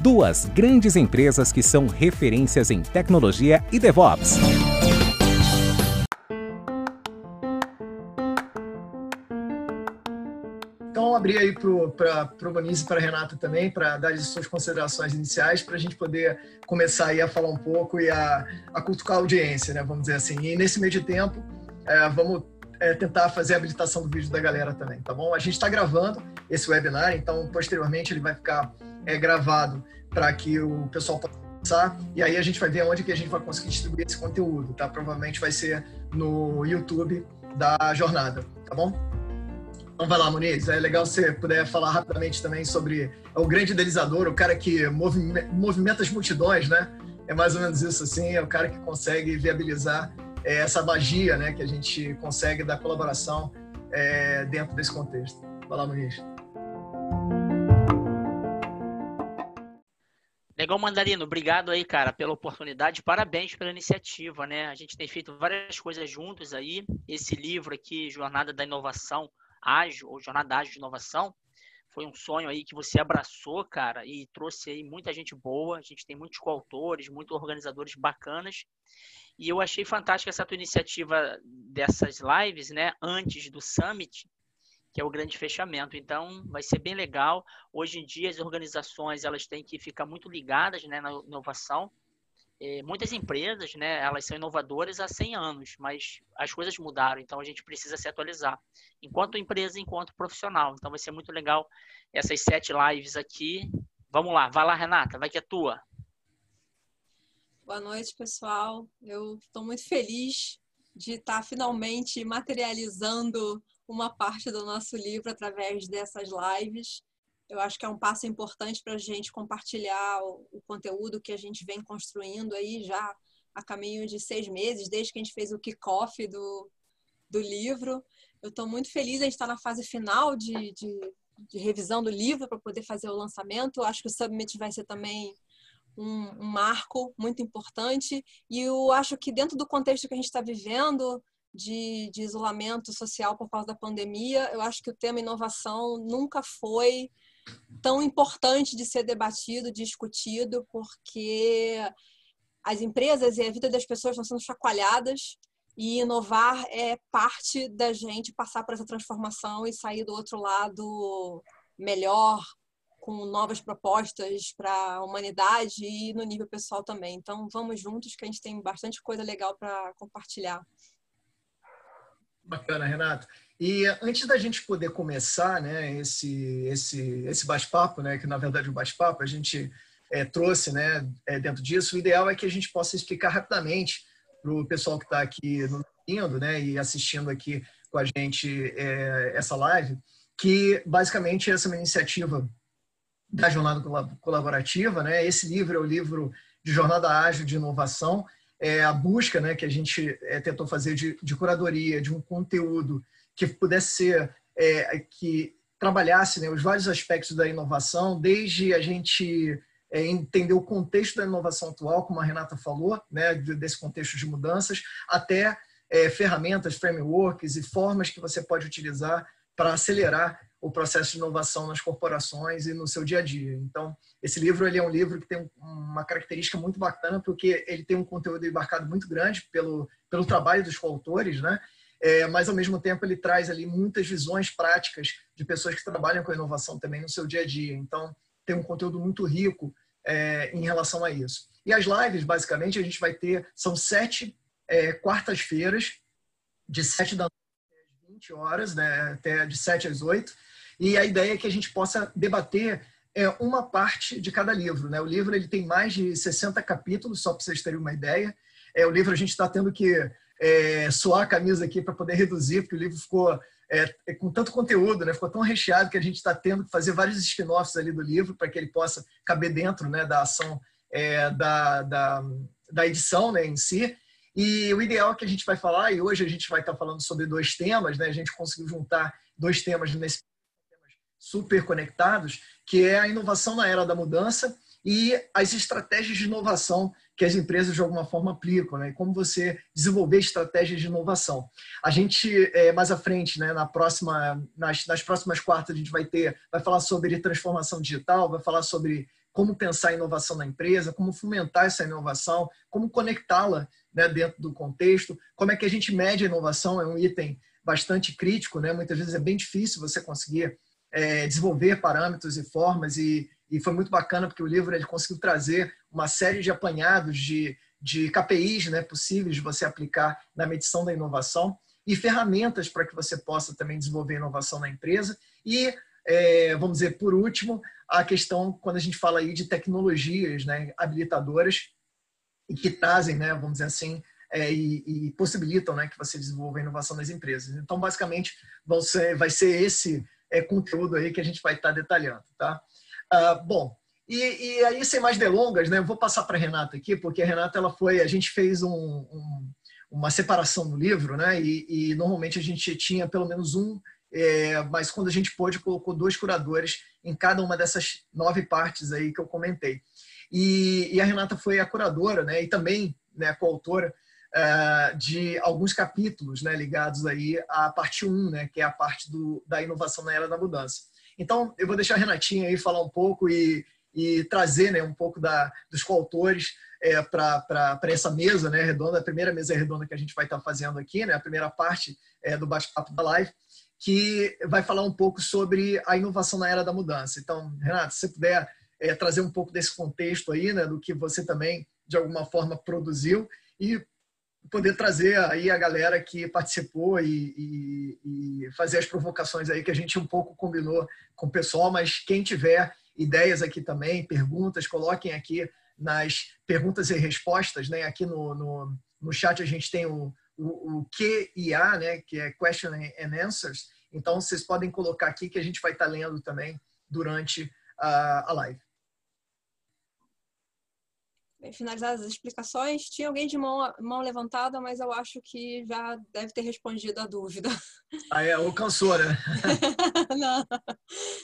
duas grandes empresas que são referências em tecnologia e DevOps. Então, abrir aí para o Bonis e para a Renata também, para dar as suas considerações iniciais, para a gente poder começar aí a falar um pouco e a, a a audiência, né? Vamos dizer assim. E nesse meio de tempo, é, vamos é, tentar fazer a habilitação do vídeo da galera também, tá bom? A gente está gravando esse webinar, então posteriormente ele vai ficar é, gravado para que o pessoal possa passar e aí a gente vai ver onde que a gente vai conseguir distribuir esse conteúdo, tá? Provavelmente vai ser no YouTube da jornada, tá bom? Então vai lá, Muniz. É legal se puder falar rapidamente também sobre o grande idealizador, o cara que movimenta as multidões, né? É mais ou menos isso, assim. É o cara que consegue viabilizar é, essa magia, né? Que a gente consegue da colaboração é, dentro desse contexto. Vai lá, Muniz. Legal, Mandarino. Obrigado aí, cara, pela oportunidade. Parabéns pela iniciativa, né? A gente tem feito várias coisas juntos aí. Esse livro aqui, Jornada da Inovação Ágil, ou Jornada Ágil de Inovação, foi um sonho aí que você abraçou, cara, e trouxe aí muita gente boa. A gente tem muitos coautores, muitos organizadores bacanas. E eu achei fantástica essa tua iniciativa dessas lives, né, antes do Summit, que é o grande fechamento. Então, vai ser bem legal. Hoje em dia, as organizações elas têm que ficar muito ligadas né, na inovação. É, muitas empresas, né, elas são inovadoras há 100 anos, mas as coisas mudaram, então a gente precisa se atualizar, enquanto empresa, enquanto profissional. Então, vai ser muito legal essas sete lives aqui. Vamos lá, vai lá, Renata, vai que é tua. Boa noite, pessoal. Eu estou muito feliz de estar finalmente materializando uma parte do nosso livro através dessas lives. Eu acho que é um passo importante para a gente compartilhar o, conteúdo que a gente vem construindo aí já a caminho de seis meses, desde que a gente fez o kickoff do, do livro. Eu estou muito feliz, a gente está na fase final de, de, de revisão do livro para poder fazer o lançamento. Acho que o Submit vai ser também um, um, marco muito importante. E eu acho que dentro do contexto que a gente está vivendo, de, de isolamento social por causa da pandemia, eu acho que o tema inovação nunca foi tão importante de ser debatido, discutido, porque as empresas e a vida das pessoas estão sendo chacoalhadas e inovar é parte da gente passar por essa transformação e sair do outro lado melhor, com novas propostas para a humanidade e no nível pessoal também. Então, vamos juntos, que a gente tem bastante coisa legal para compartilhar. Bacana, Renato. E antes da gente poder começar né, esse, esse, esse bate-papo, né, que na verdade é um bate-papo, a gente é, trouxe né, é, dentro disso, o ideal é que a gente possa explicar rapidamente para o pessoal que está aqui indo, né, e assistindo aqui com a gente é, essa live, que basicamente essa é uma iniciativa da Jornada Colaborativa. Né? Esse livro é o livro de Jornada Ágil de Inovação, é, a busca né, que a gente é, tentou fazer de, de, curadoria, de um conteúdo que pudesse ser, é, que trabalhasse né, os vários aspectos da inovação, desde a gente é, entender o contexto da inovação atual, como a Renata falou, né, desse contexto de mudanças, até é, ferramentas, frameworks e formas que você pode utilizar para acelerar o processo de inovação nas corporações e no seu dia a dia. Então, esse livro ele é um livro que tem uma característica muito bacana, porque ele tem um conteúdo embarcado muito grande pelo, pelo trabalho dos coautores, né? É, mas, ao mesmo tempo, ele traz ali muitas visões práticas de pessoas que trabalham com inovação também no seu dia a dia. Então, tem um conteúdo muito rico é, em relação a isso. E as lives, basicamente, a gente vai ter, são sete é, quartas-feiras, de sete da noite às 20 horas, né, até de sete às oito, e a ideia é que a gente possa debater é uma parte de cada livro. Né? O livro ele tem mais de 60 capítulos, só para vocês terem uma ideia. É, o livro a gente está tendo que é, suar a camisa aqui para poder reduzir, porque o livro ficou é, é, com tanto conteúdo, né? ficou tão recheado que a gente está tendo que fazer vários spin-offs ali do livro para que ele possa caber dentro né, da ação é, da, da, da, edição né, em si. E o ideal que a gente vai falar, e hoje a gente vai estar tá falando sobre dois temas, né? a gente conseguiu juntar dois temas nesse super conectados, que é a inovação na era da mudança e as estratégias de inovação que as empresas de alguma forma aplicam, né? Como você desenvolver estratégias de inovação. A gente é, mais à frente, né? Na próxima, nas, nas próximas quartas a gente vai ter, vai falar sobre transformação digital, vai falar sobre como pensar a inovação na empresa, como fomentar essa inovação, como conectá-la né, dentro do contexto, como é que a gente mede a inovação, é um item bastante crítico, né? Muitas vezes é bem difícil você conseguir é, desenvolver parâmetros e formas e, e foi muito bacana porque o livro ele conseguiu trazer uma série de apanhados de, de KPIs né, possíveis de você aplicar na medição da inovação e ferramentas para que você possa também desenvolver inovação na empresa. E é, vamos dizer por último a questão quando a gente fala aí de tecnologias né, habilitadoras e que trazem né, vamos dizer assim é, e, e, possibilitam né, que você desenvolva inovação nas empresas. Então basicamente ser, vai ser esse é, conteúdo aí que a gente vai estar detalhando, tá? Ah, bom, e, e, aí sem mais delongas, né? Eu vou passar para a Renata aqui, porque a Renata ela foi, a gente fez um, um, uma separação no livro, né? E, e, normalmente a gente tinha pelo menos um, é, mas quando a gente pôde colocou dois curadores em cada uma dessas nove partes aí que eu comentei. E, e a Renata foi a curadora, né? E também né, coautora uh, de alguns capítulos né, ligados aí à parte 1, né, que é a parte do, da inovação na era da mudança. Então, eu vou deixar a Renatinha aí falar um pouco e, e trazer né, um pouco da, dos coautores é, para essa mesa né, redonda, a primeira mesa redonda que a gente vai estar fazendo aqui, né, a primeira parte é, do bate-papo da live, que vai falar um pouco sobre a inovação na era da mudança. Então, Renato, se você puder é, trazer um pouco desse contexto aí, né, do que você também, de alguma forma, produziu, e poder trazer aí a galera que participou e, e, e, fazer as provocações aí que a gente um pouco combinou com o pessoal, mas quem tiver ideias aqui também, perguntas, coloquem aqui nas perguntas e respostas, né? Aqui no, no, no chat a gente tem o, o, o QIA, né? Que é Question and Answers. Então vocês podem colocar aqui que a gente vai estar lendo também durante a, a live finalizadas as explicações, tinha alguém de mão, mão levantada, mas eu acho que já deve ter respondido a dúvida. Ah, é, ou cansou, né? Não.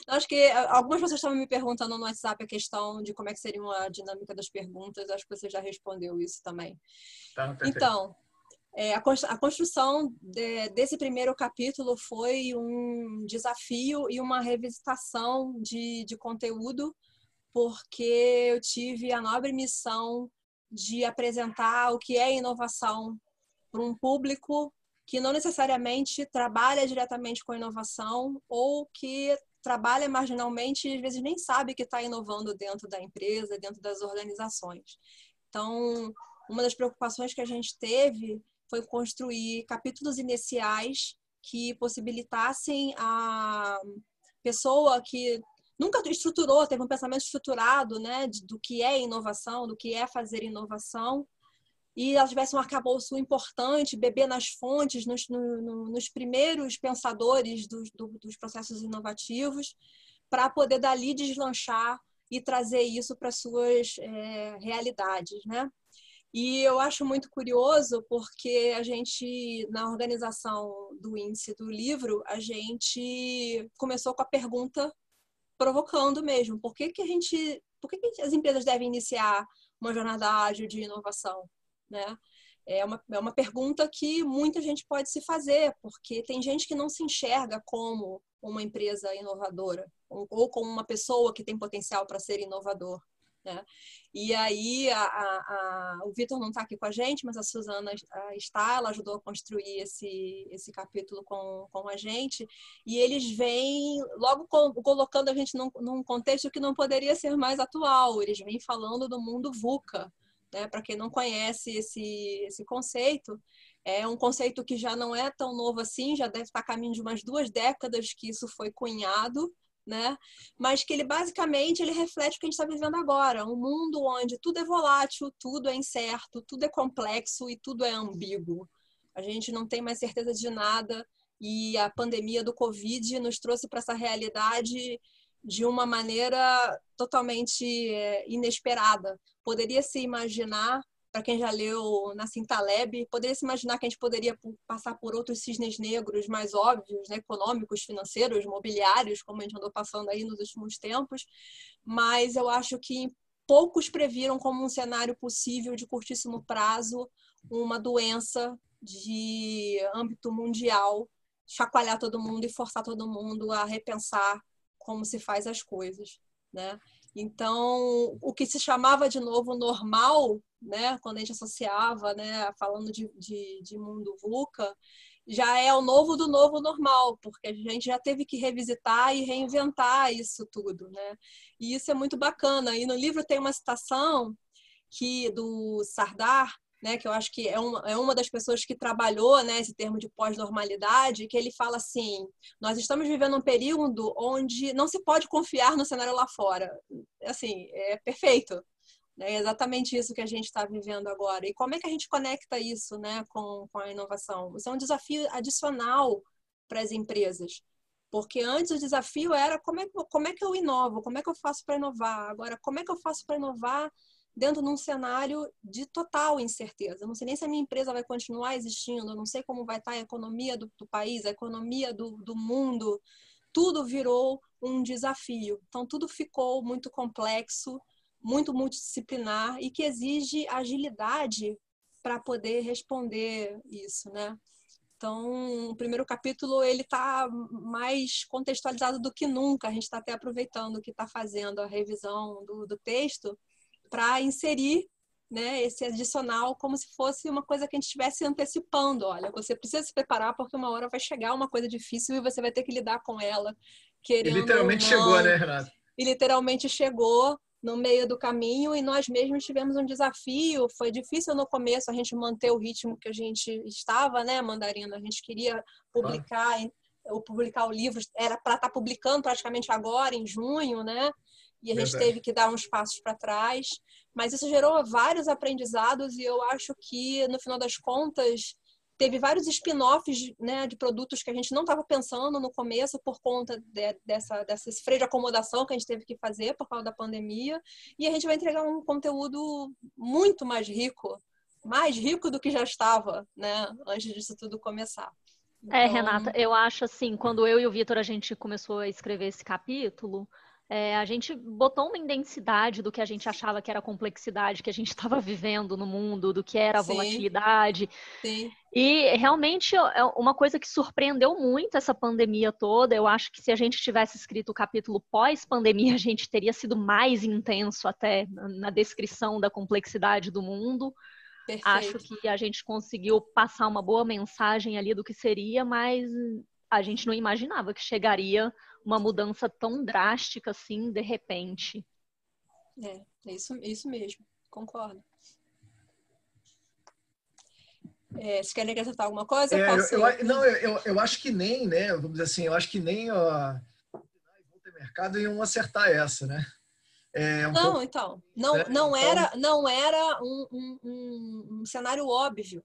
Acho que algumas pessoas estavam me perguntando no WhatsApp a questão de como é que seria a dinâmica das perguntas. Acho que você já respondeu isso também. Tá, então, é, a construção de, desse primeiro capítulo foi um desafio e uma revisitação de, de conteúdo porque eu tive a nobre missão de apresentar o que é inovação para um público que não necessariamente trabalha diretamente com inovação ou que trabalha marginalmente e às vezes nem sabe que está inovando dentro da empresa, dentro das organizações. Então, uma das preocupações que a gente teve foi construir capítulos iniciais que possibilitassem a pessoa que nunca estruturou, teve um pensamento estruturado, né, do que é inovação, do que é fazer inovação, e ela tivesse um arcabouço importante, beber nas fontes, nos, no, nos primeiros pensadores dos, do, dos processos inovativos, para poder dali deslanchar e trazer isso para suas é, realidades, né? E eu acho muito curioso porque a gente, na organização do índice do livro, a gente começou com a pergunta provocando mesmo. Por que, que a gente, por que, que as empresas devem iniciar uma jornada ágil de inovação, né? É uma, é uma pergunta que muita gente pode se fazer, porque tem gente que não se enxerga como uma empresa inovadora ou, ou como uma pessoa que tem potencial para ser inovador. Né? E aí, a, a, a, o Vitor não está aqui com a gente, mas a Suzana está, ela ajudou a construir esse, esse capítulo com, com a gente. E eles vêm logo com, colocando a gente num, num contexto que não poderia ser mais atual. Eles vêm falando do mundo VUCA. Né? Para quem não conhece esse, esse conceito, é um conceito que já não é tão novo assim, já deve estar a caminho de umas duas décadas que isso foi cunhado né? Mas que ele basicamente ele reflete o que a gente está vivendo agora, um mundo onde tudo é volátil, tudo é incerto, tudo é complexo e tudo é ambíguo. A gente não tem mais certeza de nada e a pandemia do Covid nos trouxe para essa realidade de uma maneira totalmente é, inesperada. Poderia se imaginar para quem já leu Nassim Taleb, poderia se imaginar que a gente poderia passar por outros cisnes negros mais óbvios, né, econômicos, financeiros, mobiliários, como a gente andou passando aí nos últimos tempos, mas eu acho que poucos previram como um cenário possível de curtíssimo prazo uma doença de âmbito mundial chacoalhar todo mundo e forçar todo mundo a repensar como se faz as coisas, né? Então, o que se chamava de novo normal, né, quando a gente associava, né, falando de, de, de mundo VUCA, já é o novo do novo normal, porque a gente já teve que revisitar e reinventar isso tudo, né? E isso é muito bacana. E no livro tem uma citação que do Sardar, né, que eu acho que é uma, é uma das pessoas que trabalhou né, esse termo de pós-normalidade, que ele fala assim: nós estamos vivendo um período onde não se pode confiar no cenário lá fora. Assim, é perfeito. É exatamente isso que a gente está vivendo agora. E como é que a gente conecta isso né, com, com a inovação? Isso é um desafio adicional para as empresas. Porque antes o desafio era como é, como é que eu inovo, como é que eu faço para inovar. Agora, como é que eu faço para inovar dentro de um cenário de total incerteza. Eu não sei nem se a minha empresa vai continuar existindo, eu não sei como vai estar a economia do, do país, a economia do, do mundo. Tudo virou um desafio. Então, tudo ficou muito complexo, muito multidisciplinar e que exige agilidade para poder responder isso, né? Então, o primeiro capítulo ele está mais contextualizado do que nunca. A gente está até aproveitando que está fazendo a revisão do, do texto para inserir né, esse adicional como se fosse uma coisa que a gente estivesse antecipando. Olha, você precisa se preparar porque uma hora vai chegar uma coisa difícil e você vai ter que lidar com ela. Querendo e literalmente chegou, né, Renato? E literalmente chegou no meio do caminho e nós mesmos tivemos um desafio. Foi difícil no começo a gente manter o ritmo que a gente estava, né, Mandarina? A gente queria publicar, ou publicar o livro, era para estar tá publicando praticamente agora, em junho, né? e a gente Verdade. teve que dar uns passos para trás. Mas isso gerou vários aprendizados e eu acho que, no final das contas, teve vários spin-offs né, de produtos que a gente não estava pensando no começo por conta de, dessa, dessa freio de acomodação que a gente teve que fazer por causa da pandemia. E a gente vai entregar um conteúdo muito mais rico, mais rico do que já estava, né, antes disso tudo começar. É, então... É, Renata, eu acho assim, quando eu e o Vitor a gente começou a escrever esse capítulo, é, a gente botou uma intensidade do que a gente achava que era a complexidade que a gente estava vivendo no mundo, do que era a Sim. volatilidade. Sim. E realmente é uma coisa que surpreendeu muito essa pandemia toda. Eu acho que se a gente tivesse escrito o capítulo pós-pandemia, a gente teria sido mais intenso até na descrição da complexidade do mundo. Perfeito. Acho que a gente conseguiu passar uma boa mensagem ali do que seria, mas a gente não imaginava que chegaria uma mudança tão drástica assim, de repente. É, é isso, é isso mesmo, concordo. É, você quer acrescentar alguma coisa? É, eu, eu, não, eu, eu acho que nem, né? Vamos dizer assim, eu acho que nem a mercado iam acertar essa, né? É um não, pouco, então, não, né? não então, era, não era um, um, um cenário óbvio.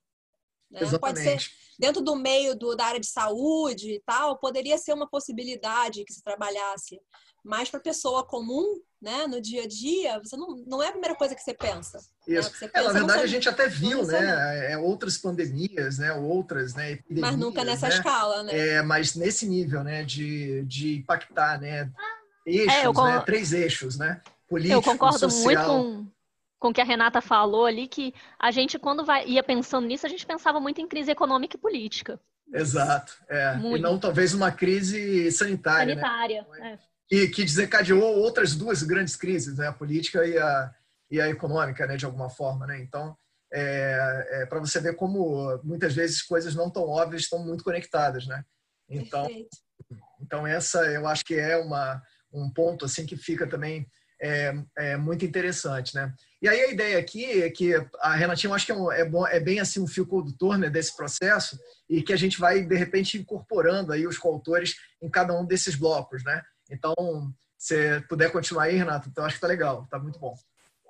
Né? Pode ser dentro do meio do, da área de saúde e tal, poderia ser uma possibilidade que se trabalhasse. Mas para pessoa comum, né, no dia a dia, você não, não é a primeira coisa que você pensa. Né? Isso. Né? Pensa, é, na verdade, a gente até viu, né, é, outras pandemias, né, outras, né, epidemias. Mas nunca nessa né? escala, né? É, mas nesse nível, né, de, de impactar, né, eixos, é, né, três eixos, né, político, Eu concordo social. muito com com o que a Renata falou ali, que a gente, quando vai, ia pensando nisso, a gente pensava muito em crise econômica e política. Exato. É. E não talvez uma crise sanitária. Né? Sanitária. Né? É. Que, que desencadeou outras duas grandes crises, né? a política e a, e a econômica, né? de alguma forma. Né? Então, é, é para você ver como muitas vezes coisas não tão óbvias estão muito conectadas. Né? Então, então essa eu acho que é uma, um ponto assim que fica também é, é, muito interessante, né? E aí a ideia aqui é que a Renatinha, eu acho que é, um, é, bom, é bem assim um fio condutor né, desse processo e que a gente vai, de repente, incorporando aí os coautores em cada um desses blocos, né? Então, se puder continuar aí, Renata, então acho que tá legal, tá muito bom.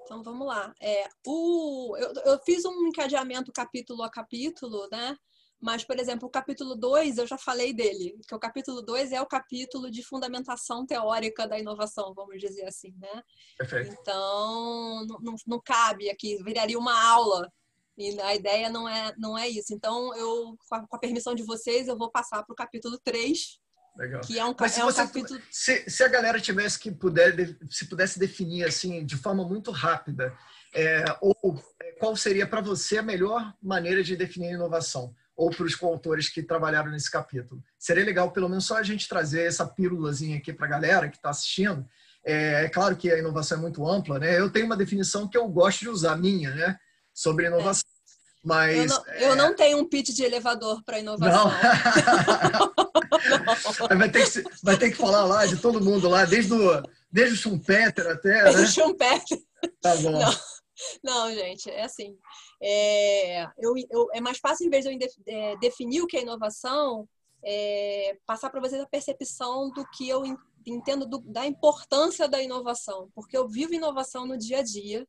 Então vamos lá. É, o, eu, eu fiz um encadeamento capítulo a capítulo, né? Mas, por exemplo, o capítulo 2, eu já falei dele, que o capítulo 2 é o capítulo de fundamentação teórica da inovação, vamos dizer assim, né? Perfeito. Então, não, não, cabe aqui, viraria uma aula. E a ideia não é, não é isso. Então, eu, com a, com a permissão de vocês, eu vou passar para o capítulo 3, Legal. que é um, Mas se, é um você, capítulo... se, se a galera tivesse que puder, se pudesse definir assim de forma muito rápida, é, ou é, qual seria para você a melhor maneira de definir inovação? Ou para os coautores que trabalharam nesse capítulo? Seria legal, pelo menos, só a gente trazer essa pílulazinha aqui para a galera que está assistindo. É, é, claro que a inovação é muito ampla, né? Eu tenho uma definição que eu gosto de usar, minha, né? Sobre inovação. Mas, eu, não, eu não tenho um pitch de elevador para inovação. Não. vai, ter que, vai ter que falar lá de todo mundo lá, desde o, desde o Schumpeter até. Desde né? o Schumpeter. Tá bom. Não, não gente, é assim. É, eu, eu, é mais fácil, em vez de eu é, definir o que é inovação, é, passar para vocês a percepção do que eu entendo do, da importância da inovação, porque eu vivo inovação no dia a dia,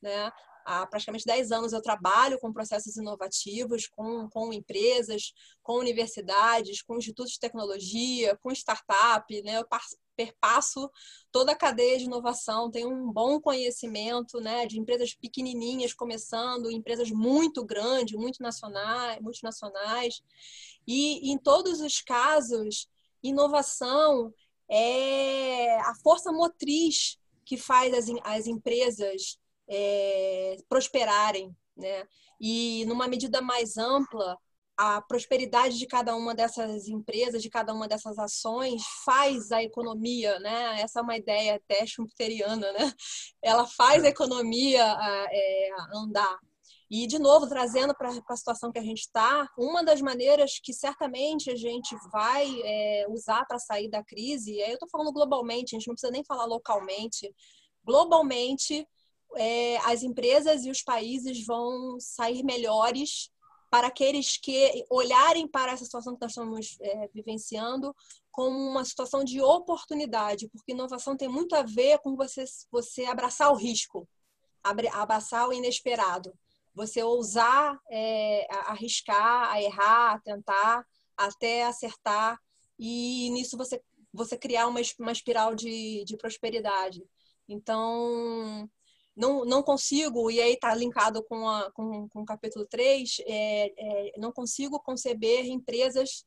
né? Há praticamente 10 anos eu trabalho com processos inovativos, com, com empresas, com universidades, com institutos de tecnologia, com startup, né? Eu perpasso toda a cadeia de inovação, tenho um bom conhecimento né, de empresas pequenininhas começando, empresas muito grandes, muito nacionais, multinacionais. E em todos os casos, inovação é a força motriz que faz as, as empresas é, prosperarem, né? E numa medida mais ampla, a prosperidade de cada uma dessas empresas, de cada uma dessas ações, faz a economia, né? Essa é uma ideia até schumpeteriana, né? Ela faz a economia é, andar. E, de novo, trazendo para a situação que a gente está, uma das maneiras que certamente a gente vai é, usar para sair da crise, eu estou falando globalmente, a gente não precisa nem falar localmente, globalmente, é, as empresas e os países vão sair melhores para aqueles que olharem para essa situação que nós estamos é, vivenciando como uma situação de oportunidade, porque inovação tem muito a ver com você, você abraçar o risco, abraçar o inesperado, você ousar é, arriscar, a errar, a tentar, até acertar, e nisso você, você criar uma, uma espiral de, de prosperidade. Então, não, não consigo, e aí está linkado com, a, com, com o capítulo 3, é, é, não consigo conceber empresas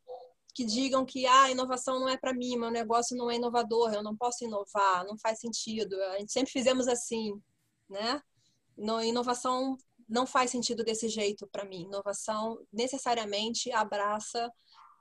que digam que ah, a inovação não é para mim, meu negócio não é inovador, eu não posso inovar, não faz sentido. A gente sempre fizemos assim, né? No, inovação não faz sentido desse jeito para mim. Inovação necessariamente abraça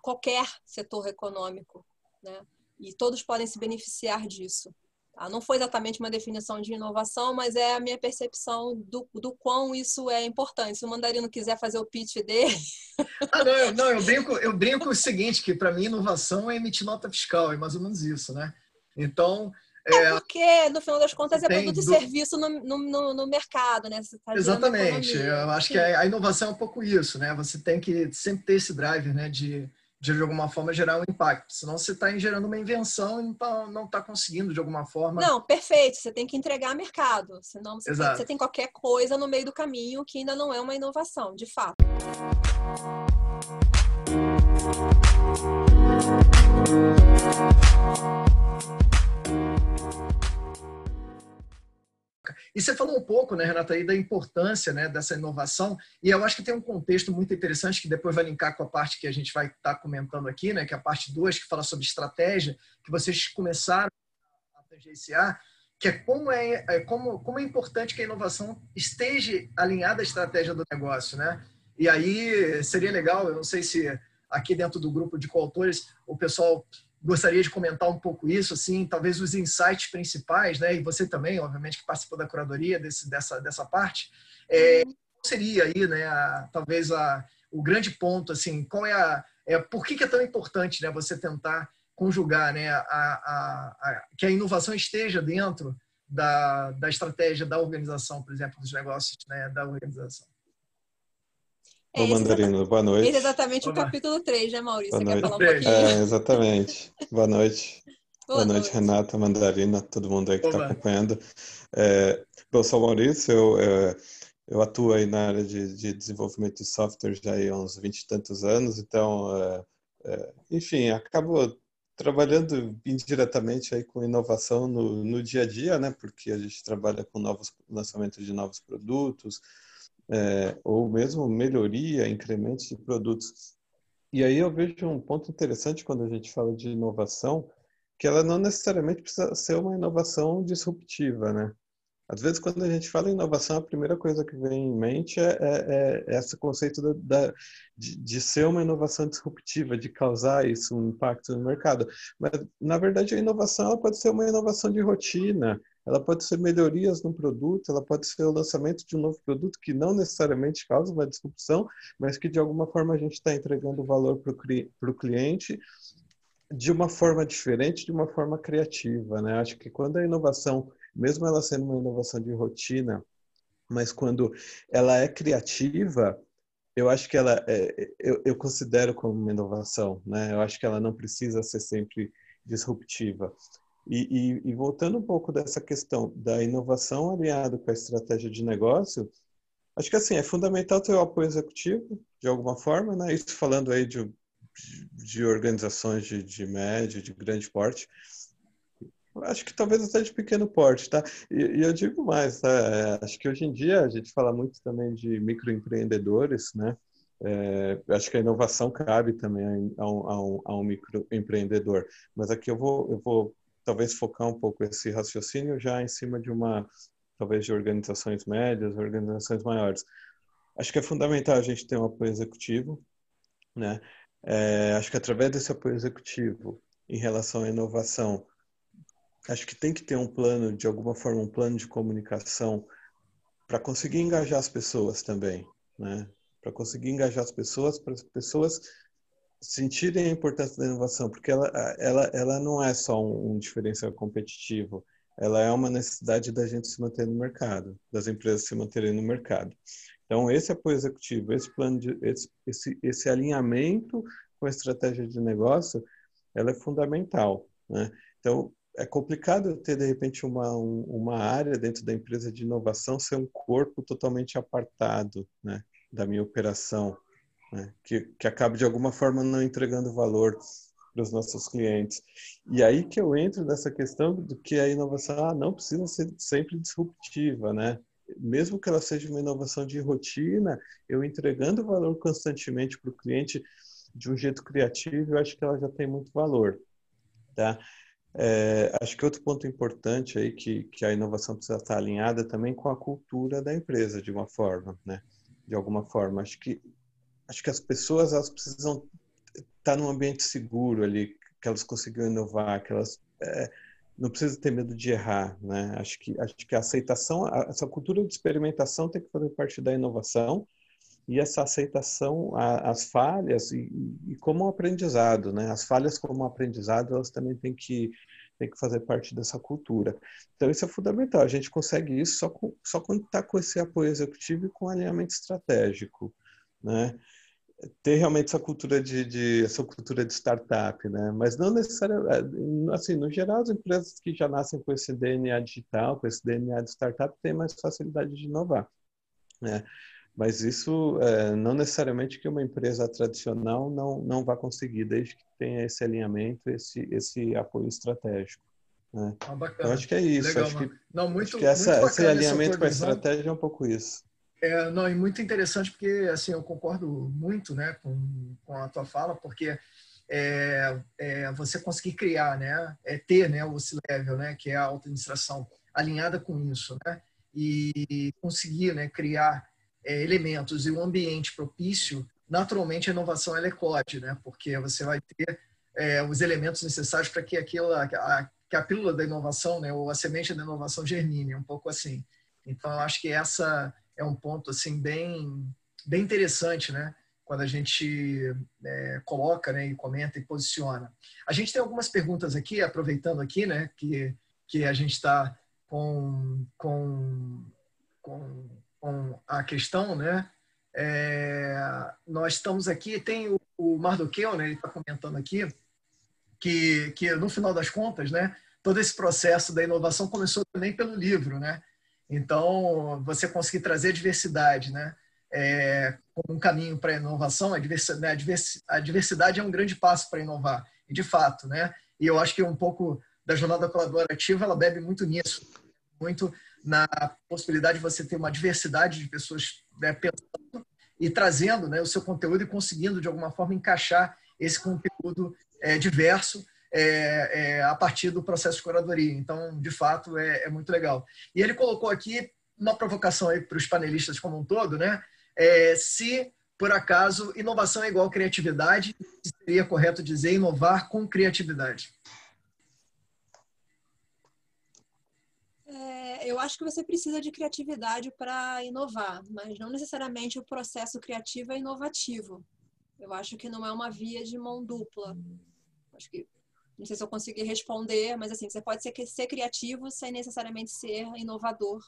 qualquer setor econômico, né? E todos podem se beneficiar disso. Tá? Não foi exatamente uma definição de inovação, mas é a minha percepção do, do quão isso é importante. Se o mandarino quiser fazer o pitch dele. Ah, não, eu, não, eu brinco, eu brinco o seguinte: que para mim inovação é emitir nota fiscal, é mais ou menos isso, né? Então. É, é porque, no final das contas, é produto do... e serviço no, no, no mercado, né? Tá Exatamente. Eu acho que a, a inovação é um pouco isso, né? Você tem que sempre ter esse driver, né? De de, alguma forma gerar um impacto. Senão você está gerando uma invenção e não está conseguindo de alguma forma. Não, perfeito. Você tem que entregar mercado. Senão você, tem, você tem qualquer coisa no meio do caminho que ainda não é uma inovação, de fato. E você falou um pouco, né, Renata, aí da importância né, dessa inovação, e eu acho que tem um contexto muito interessante que depois vai linkar com a parte que a gente vai estar tá comentando aqui, né, que é a parte 2, que fala sobre estratégia, que vocês começaram a tangenciar, que é como é, é, como, como é importante que a inovação esteja alinhada à estratégia do negócio, né? E aí seria legal, eu não sei se aqui dentro do grupo de coautores o pessoal gostaria de comentar um pouco isso, assim, talvez os insights principais, né? E você também, obviamente, que participou da curadoria desse, dessa, dessa parte. É, uhum. qual seria aí, né? A, talvez a, o grande ponto, assim, qual é a, é, por que, que é tão importante, né? Você tentar conjugar, né? A, a, a, que a inovação esteja dentro da, da estratégia da organização, por exemplo, dos negócios, né? Da organização. É Ô, Mandarino, boa noite. Esse é exatamente Olá. o capítulo 3, né, Maurício? Boa noite. Um é, exatamente. boa noite. Boa, noite, Renata, Mandarina, todo mundo aí que está acompanhando. É, eu sou Maurício, eu, é, eu atuo aí na área de, de, desenvolvimento de software já há uns 20 e tantos anos, então, é, é, enfim, acabo trabalhando indiretamente aí com inovação no, no dia a dia, né? Porque a gente trabalha com novos lançamentos de novos produtos, é, ou mesmo melhoria, incremento de produtos. E aí eu vejo um ponto interessante quando a gente fala de inovação, que ela não necessariamente precisa ser uma inovação disruptiva, né? Às vezes, quando a gente fala em inovação, a primeira coisa que vem em mente é, é, é esse conceito da, da, de, de, ser uma inovação disruptiva, de causar isso, um impacto no mercado. Mas, na verdade, a inovação ela pode ser uma inovação de rotina, ela pode ser melhorias no produto, ela pode ser o lançamento de um novo produto que não necessariamente causa uma disrupção, mas que, de alguma forma, a gente está entregando valor para o cliente de uma forma diferente, de uma forma criativa, né? Acho que quando a inovação, mesmo ela sendo uma inovação de rotina, mas quando ela é criativa, eu acho que ela, é, eu, eu considero como uma inovação, né? Eu acho que ela não precisa ser sempre disruptiva. E, e, e, voltando um pouco dessa questão da inovação alinhada com a estratégia de negócio, acho que assim é fundamental ter o apoio executivo de alguma forma, né? Isso falando aí de de organizações de, de médio, de grande porte, acho que talvez até de pequeno porte, tá? E, e eu digo mais, tá? É, acho que hoje em dia a gente fala muito também de microempreendedores, né? É, acho que a inovação cabe também a um, a um, a um microempreendedor, mas aqui eu vou, eu vou talvez focar um pouco esse raciocínio já em cima de uma, talvez de organizações médias, organizações maiores. Acho que é fundamental a gente ter um apoio executivo, né? É, acho que através desse apoio executivo em relação à inovação, acho que tem que ter um plano, de alguma forma, um plano de comunicação para conseguir engajar as pessoas também, né? Para conseguir engajar as pessoas, para as pessoas sentirem a importância da inovação, porque ela, ela, ela não é só um, um diferencial competitivo, ela é uma necessidade da gente se manter no mercado, das empresas se manterem no mercado. Então, esse apoio executivo, esse plano de, esse, esse, esse alinhamento com a estratégia de negócio, ela é fundamental. Né? Então, é complicado ter, de repente, uma, uma área dentro da empresa de inovação ser um corpo totalmente apartado né, da minha operação, né, que, que de alguma forma, não entregando valor para os nossos clientes. E aí que eu entro nessa questão do que a inovação ah, não precisa ser sempre disruptiva, né? mesmo que ela seja uma inovação de rotina, eu entregando valor constantemente para o cliente de um jeito criativo, eu acho que ela já tem muito valor, tá? É, acho que outro ponto importante aí que, que a inovação precisa estar alinhada também com a cultura da empresa, de uma forma, né? De alguma forma, acho que acho que as pessoas elas precisam estar num ambiente seguro ali, que elas consigam inovar, que elas é, não precisa ter medo de errar, né? Acho que acho que a aceitação, essa cultura de experimentação tem que fazer parte da inovação e essa aceitação às falhas e, e como um aprendizado, né? As falhas como um aprendizado, elas também têm que tem que fazer parte dessa cultura. Então isso é fundamental. A gente consegue isso só com, só quando está com esse apoio executivo e com alinhamento estratégico, né? Ter realmente essa cultura de, de, essa cultura de startup, né? Mas não necessariamente, é, assim, no geral, as empresas que já nascem com esse DNA digital, com esse DNA de startup, têm mais facilidade de inovar, né? Mas isso é, não necessariamente que uma empresa tradicional não não vá conseguir, desde que tenha esse alinhamento, esse esse apoio estratégico. Né? Ah, Eu acho que é isso. Legal, acho que, não, muito, acho que essa, esse alinhamento com a estratégia é um pouco isso. É, não, e muito interessante porque assim eu concordo muito, né, com, com a tua fala, porque é, é, você conseguir criar, né, é ter, né, o C-level, né, que é a administração alinhada com isso, né, e conseguir, né, criar é, elementos e um ambiente propício, naturalmente a inovação ela eclode, né, porque você vai ter é, os elementos necessários para que aquilo, a, que a pílula da inovação, né, ou a semente da inovação germine, um pouco assim. Então, eu acho que essa é um ponto assim bem bem interessante, né? Quando a gente é, coloca, né, e comenta e posiciona. A gente tem algumas perguntas aqui, aproveitando aqui, né, que que a gente está com, com, com, com a questão, né? É, nós estamos aqui, tem o, o Mardoqueu, né? Ele está comentando aqui que, que no final das contas, né, todo esse processo da inovação começou também pelo livro, né? Então, você conseguir trazer diversidade, né? É, como um caminho para a inovação, a diversidade, né, a diversidade é um grande passo para inovar, de fato, né? E eu acho que um pouco da jornada colaborativa, ela bebe muito nisso, muito na possibilidade de você ter uma diversidade de pessoas né, pensando e trazendo né, o seu conteúdo e conseguindo, de alguma forma, encaixar esse conteúdo é, diverso é, é, a partir do processo de curadoria. Então, de fato, é, é muito legal. E ele colocou aqui uma provocação aí para os panelistas como um todo, né? É, se, por acaso, inovação é igual criatividade, seria correto dizer inovar com criatividade. eu acho que você precisa de criatividade para inovar, mas não necessariamente o processo criativo é inovativo. Eu acho que não é uma via de mão dupla. Acho que não sei se eu consegui responder, mas assim, você pode ser, ser criativo sem necessariamente ser inovador.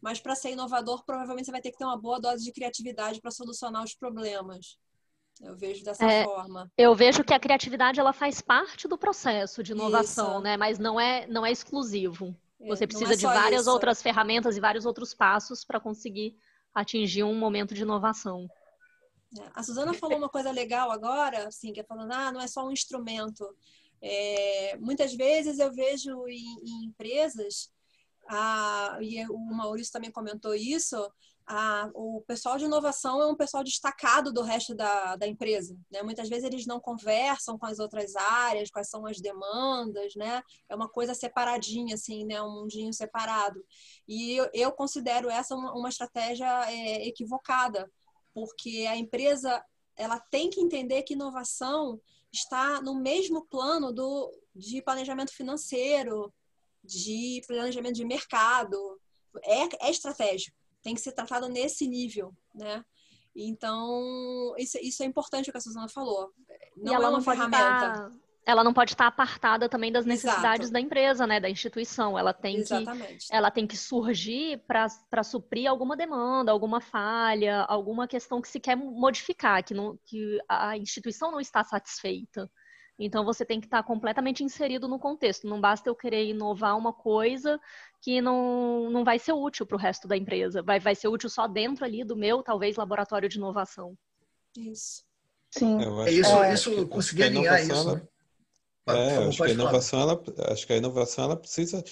Mas para ser inovador, provavelmente você vai ter que ter uma boa dose de criatividade para solucionar os problemas. Eu vejo dessa é, forma. Eu vejo que a criatividade ela faz parte do processo de inovação, Isso. né? Mas não é, não é exclusivo. É, você precisa é de várias isso. outras ferramentas e vários outros passos para conseguir atingir um momento de inovação. É, a Suzana falou uma coisa legal agora, assim, que é falando, ah, não é só um instrumento. É, muitas vezes eu vejo em, em empresas, ah, e o Maurício também comentou isso, a, o pessoal de inovação é um pessoal destacado do resto da, da empresa. Né? Muitas vezes eles não conversam com as outras áreas, quais são as demandas, né? É uma coisa separadinha, assim, né? Um mundinho separado. E eu, eu considero essa uma, uma estratégia é, equivocada, porque a empresa ela tem que entender que inovação está no mesmo plano do, de planejamento financeiro, de planejamento de mercado. É, é estratégico tem que ser tratado nesse nível, né? Então, isso, isso é importante o que a Suzana falou. Não é uma ferramenta. Tá, ela não pode estar apartada também das necessidades Exato. da empresa, né, da instituição. Ela tem Exatamente. que, ela tem que surgir para suprir alguma demanda, alguma falha, alguma questão que se quer modificar, que, não, que a instituição não está satisfeita. Então você tem que estar completamente inserido no contexto. Não basta eu querer inovar uma coisa que não, não vai ser útil para o resto da empresa. Vai, vai ser útil só dentro ali do meu, talvez, laboratório de inovação. Isso. Sim. É, isso, é, isso conseguir alinhar isso. Ela, né? É, acho que, a inovação, ela, acho que a inovação ela precisa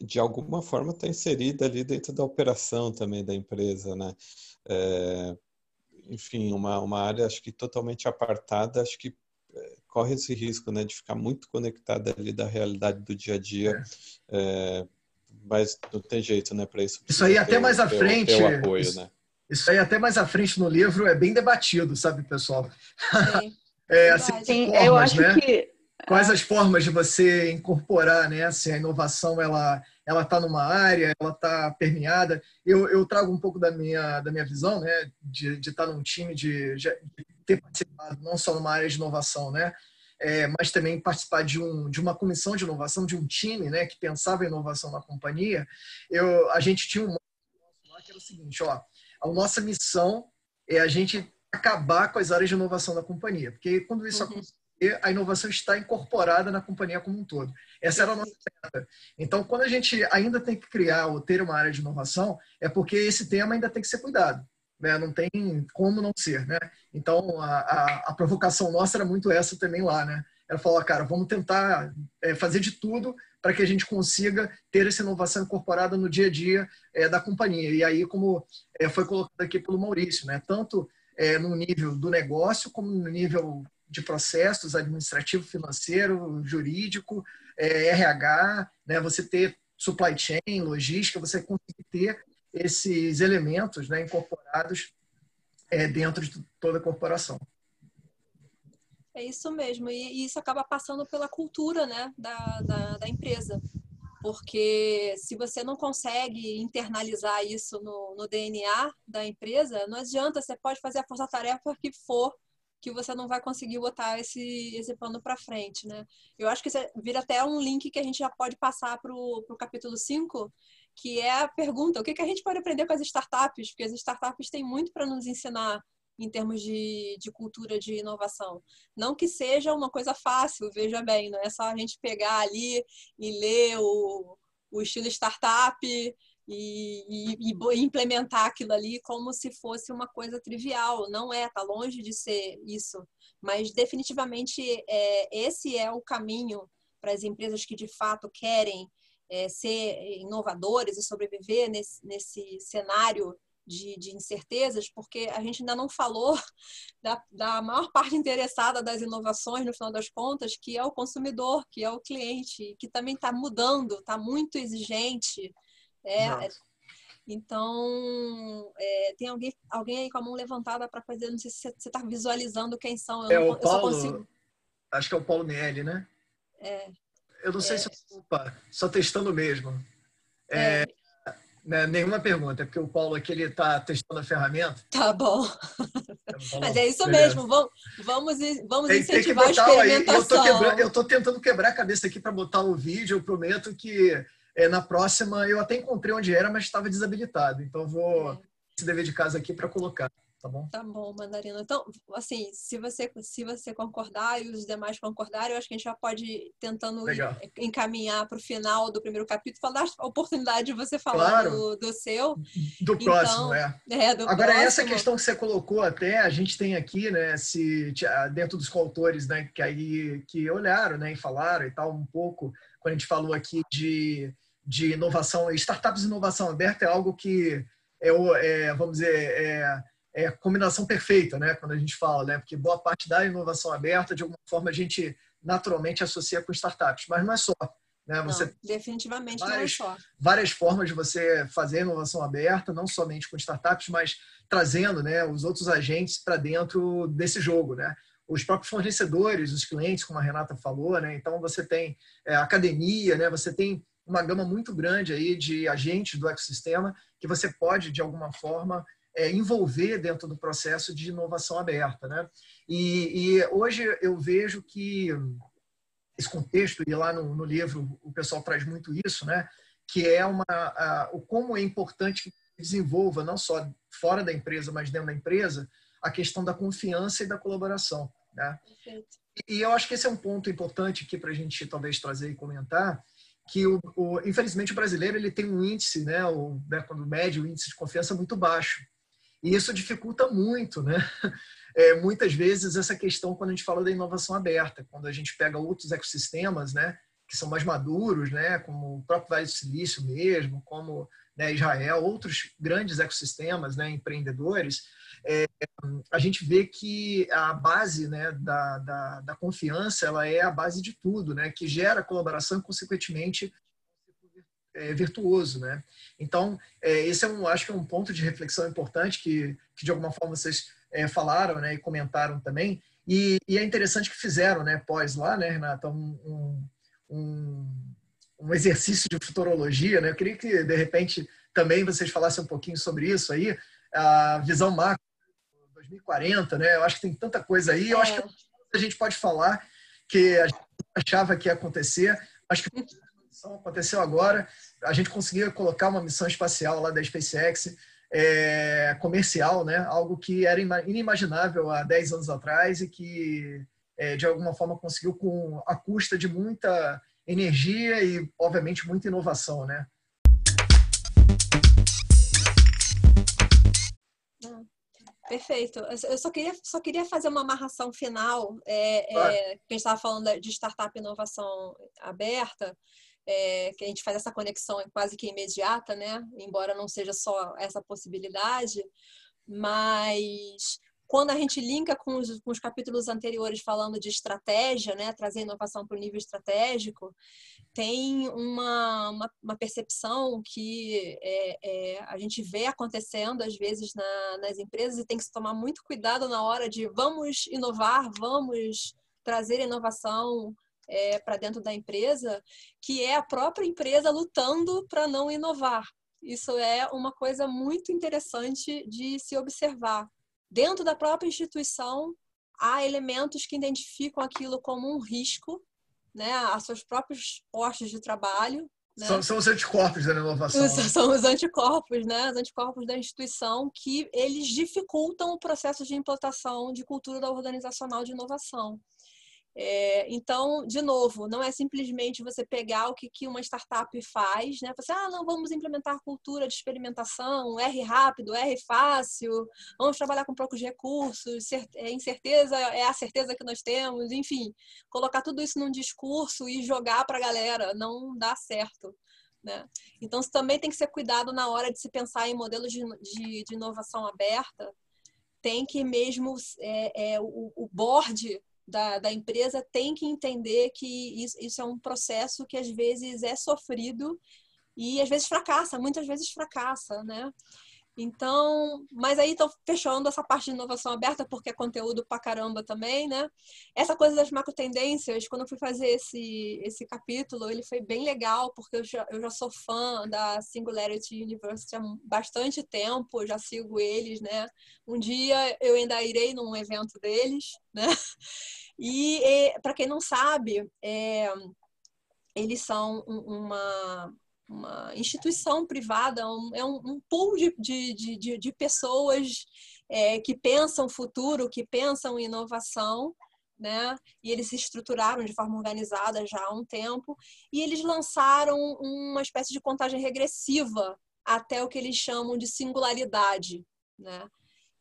de alguma forma estar inserida ali dentro da operação também da empresa, né? É, enfim, uma, uma área acho que totalmente apartada, acho que corre esse risco né, de ficar muito conectada ali da realidade do dia a dia. É. É, mas não tem jeito, né, para isso. Isso aí até mais à frente. Ter o apoio, isso, né? isso aí até mais à frente no livro é bem debatido, sabe, pessoal? é, assim, Sim, formas, eu acho né? que quais as formas de você incorporar, né? Se a inovação ela ela está numa área, ela está permeada. Eu, eu trago um pouco da minha da minha visão, né? De, estar num time de, de ter participado não só numa área de inovação, né? É, mas também participar de, um, de uma comissão de inovação, de um time né, que pensava em inovação na companhia, eu, a gente tinha um lá que era o seguinte, ó, a nossa missão é a gente acabar com as áreas de inovação da companhia, porque quando isso uhum. Acontecer, a inovação está incorporada na companhia como um todo. Essa era a nossa meta. Então, quando a gente ainda tem que criar ou ter uma área de inovação, é porque esse tema ainda tem que ser cuidado né? Não tem como não ser, né? Então a, a, a provocação nossa era muito essa também lá, né? Ela falou, cara, vamos tentar é, fazer de tudo para que a gente consiga ter essa inovação incorporada no dia a dia é, da companhia. E aí, como é, foi colocado aqui pelo Maurício, né? Tanto é, no nível do negócio como no nível de processos administrativo, financeiro, jurídico, é, RH, né? Você ter supply chain, logística, você conseguir ter esses elementos né, incorporados é, dentro de toda a corporação. É isso mesmo, e, isso acaba passando pela cultura né, da, da, da, empresa. Porque se você não consegue internalizar isso no, no DNA da empresa, não adianta, você pode fazer a força-tarefa que for, que você não vai conseguir botar esse, esse plano para frente, né? Eu acho que isso vira até um link que a gente já pode passar para o capítulo 5, que é a pergunta: o que, que a gente pode aprender com as startups? Porque as startups têm muito para nos ensinar em termos de, de cultura de inovação. Não que seja uma coisa fácil, veja bem, não é só a gente pegar ali e ler o, o estilo startup e, e, e, implementar aquilo ali como se fosse uma coisa trivial. Não é, está longe de ser isso. Mas definitivamente é, esse é o caminho para as empresas que de fato querem é, ser inovadores e sobreviver nesse, nesse cenário de, de, incertezas, porque a gente ainda não falou da, da, maior parte interessada das inovações, no final das contas, que é o consumidor, que é o cliente, que também está mudando, está muito exigente. É, então, é, tem alguém, alguém aí com a mão levantada para fazer, não sei se você está visualizando quem são. Eu é não, o Paulo, consigo... acho que é o Paulo Nelly, né? É. Eu não sei é. se. Opa, só testando mesmo. É, é. Né, nenhuma pergunta, é porque o Paulo aqui ele está testando a ferramenta. Tá bom. Mas é isso Beleza. mesmo, vamos, vamos, vamos tem, incentivar tem a experimentação. Aí, eu estou tentando quebrar a cabeça aqui para botar o vídeo, eu prometo que é, na próxima eu até encontrei onde era, mas estava desabilitado. Então vou é. esse dever de casa aqui para colocar tá bom? Tá bom, Mandarina. Então, assim, se você, se você concordar e os demais concordarem, eu acho que a gente já pode ir tentando Legal. encaminhar para o final do primeiro capítulo, falar a oportunidade de você falar claro. do, do, seu. Do então, próximo, é. é do Agora, próximo. essa questão que você colocou até, a gente tem aqui, né, se, dentro dos coautores, né, que aí que olharam, né, e falaram e tal, um pouco, quando a gente falou aqui de, de inovação, startups de inovação aberta é algo que é, é vamos dizer, é, é a combinação perfeita, né? Quando a gente fala, né? Porque boa parte da inovação aberta, de alguma forma, a gente naturalmente associa com startups, mas não é só. Né? Você não, definitivamente várias, não é só. Várias formas de você fazer inovação aberta, não somente com startups, mas trazendo né, os outros agentes para dentro desse jogo, né? Os próprios fornecedores, os clientes, como a Renata falou, né? Então você tem é, academia, né? Você tem uma gama muito grande aí de agentes do ecossistema que você pode, de alguma forma, é, envolver dentro do processo de inovação aberta. Né? E, e, hoje eu vejo que esse contexto, e lá no, no, livro o pessoal traz muito isso, né? que é uma, a, o como é importante que desenvolva, não só fora da empresa, mas dentro da empresa, a questão da confiança e da colaboração. Né? E, e eu acho que esse é um ponto importante aqui para a gente talvez trazer e comentar, que o, o, infelizmente o brasileiro ele tem um índice, né, o, né, quando mede o índice de confiança muito baixo. E isso dificulta muito, né? É, muitas vezes essa questão quando a gente fala da inovação aberta, quando a gente pega outros ecossistemas, né, que são mais maduros, né, como o próprio Vale do Silício mesmo, como né, Israel, outros grandes ecossistemas, né, empreendedores, é, a gente vê que a base né, da, da, da, confiança ela é a base de tudo, né, que gera colaboração e, consequentemente, é, virtuoso, né? Então, é, esse é um, acho que é um ponto de reflexão importante que, que de alguma forma vocês é, falaram, né, e comentaram também. E, e, é interessante que fizeram, né, pós lá, né, Renata, um, um, um, exercício de futurologia, né? Eu queria que de repente também vocês falassem um pouquinho sobre isso aí, a visão macro 2040, né? Eu acho que tem tanta coisa aí. Eu acho que a gente pode falar que a gente achava que ia acontecer, acho que aconteceu agora. A gente conseguiu colocar uma missão espacial lá da SpaceX é, comercial, né? Algo que era inimaginável há 10 anos atrás e que, é, de alguma forma, conseguiu com a custa de muita energia e, obviamente, muita inovação, né? Perfeito. Eu só queria, só queria fazer uma amarração final. É, é, a gente estava falando de startup inovação aberta é, que a gente faz essa conexão quase que imediata, né? Embora não seja só essa possibilidade, mas quando a gente linka com os, com os capítulos anteriores falando de estratégia, né, trazer inovação para o nível estratégico, tem uma, uma, uma percepção que é, é, a gente vê acontecendo às vezes na, nas empresas e tem que se tomar muito cuidado na hora de vamos inovar, vamos trazer inovação é, para dentro da empresa, que é a própria empresa lutando para não inovar. Isso é uma coisa muito interessante de se observar. Dentro da própria instituição, há elementos que identificam aquilo como um risco, né, a seus próprios postos de trabalho, Né? São, são, os anticorpos da inovação. Né? São os anticorpos, né? Os anticorpos da instituição que eles dificultam o processo de implantação de cultura organizacional de inovação. É, então, de novo, não é simplesmente você pegar o que, que uma startup faz, né? Você, ah, não, vamos implementar cultura de experimentação, R rápido, R fácil, vamos trabalhar com poucos recursos, é, incerteza é a certeza que nós temos, enfim, colocar tudo isso num discurso e jogar para a galera não dá certo. Né? Então, isso também tem que ser cuidado na hora de se pensar em modelos de, de, de inovação aberta. Tem que mesmo é, é, o, o board da, da empresa tem que entender que isso, isso é um processo que às vezes é sofrido e às vezes fracassa, muitas vezes fracassa, né? Então, mas aí estão fechando essa parte de inovação aberta, porque é conteúdo pra caramba também, né? Essa coisa das macro tendências, quando eu fui fazer esse, esse capítulo, ele foi bem legal, porque eu já, eu já sou fã da Singularity University há bastante tempo, já sigo eles, né? Um dia eu ainda irei num evento deles, né? E, e para quem não sabe, é, eles são uma uma instituição privada, um, é um, um pool de, de, de, de pessoas é, que pensam futuro, que pensam inovação, né? E eles se estruturaram de forma organizada já há um tempo, e eles lançaram uma espécie de contagem regressiva até o que eles chamam de singularidade, né?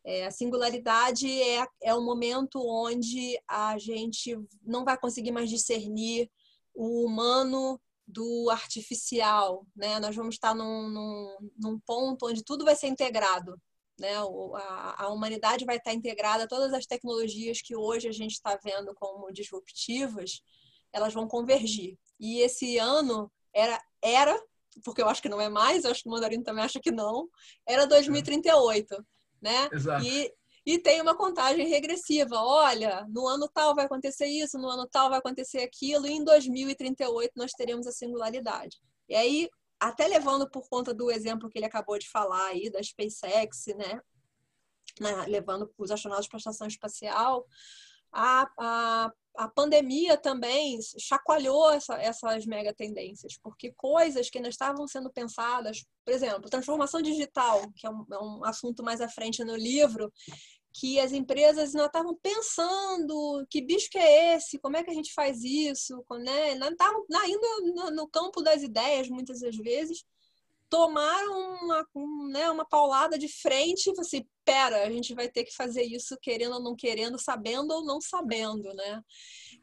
É, a singularidade é, é o momento onde a gente não vai conseguir mais discernir o humano do artificial, né? Nós vamos estar num, num, num ponto onde tudo vai ser integrado, né? A, a, humanidade vai estar integrada, todas as tecnologias que hoje a gente está vendo como disruptivas, elas vão convergir. E esse ano era, era porque eu acho que não é mais, eu acho que o Mandarino também acha que não, era 2038, né? Exato. E e tem uma contagem regressiva. Olha, no ano tal vai acontecer isso, no ano tal vai acontecer aquilo, e em 2038 nós teremos a singularidade. E aí, até levando por conta do exemplo que ele acabou de falar aí da SpaceX, né? né levando os astronautas para a estação espacial, a, a, a pandemia também chacoalhou essa, essas mega tendências, porque coisas que ainda estavam sendo pensadas, por exemplo, transformação digital, que é um, é um assunto mais à frente no livro, que as empresas não estavam pensando que bicho que é esse, como é que a gente faz isso, né? não estavam ainda no, no campo das ideias muitas das vezes, tomaram uma, um, né, uma paulada de frente e assim, pera, a gente vai ter que fazer isso querendo ou não querendo, sabendo ou não sabendo, né?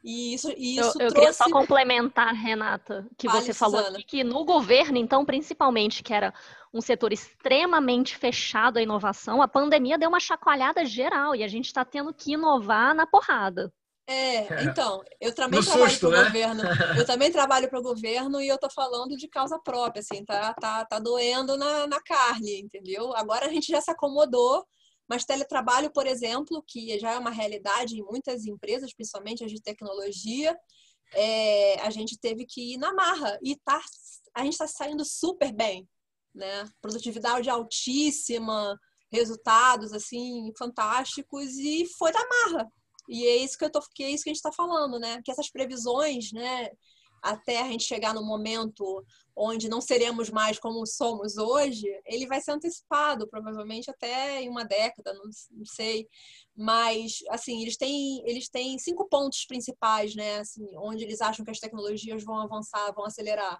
E isso, e isso eu, eu trouxe... queria só complementar, Renata, que vale, você falou aqui, que no governo, então, principalmente, que era um setor extremamente fechado à inovação, a pandemia deu uma chacoalhada geral e a gente está tendo que inovar na porrada. É, é, então, eu também no trabalho para o né? governo. Eu também trabalho para o governo e eu tô falando de causa própria, assim, tá, tá, tá doendo na, na carne, entendeu? Agora a gente já se acomodou, mas teletrabalho, por exemplo, que já é uma realidade em muitas empresas, principalmente as de tecnologia, é, a gente teve que ir na marra e tá, a gente está saindo super bem, né? Produtividade altíssima, resultados assim fantásticos e foi da marra e é isso que eu tô, que é isso que a gente está falando, né? Que essas previsões, né? Até a gente chegar no momento onde não seremos mais como somos hoje, ele vai ser antecipado, provavelmente até em uma década, não, não sei. Mas, assim, eles têm, eles têm cinco pontos principais, né? Assim, onde eles acham que as tecnologias vão avançar, vão acelerar.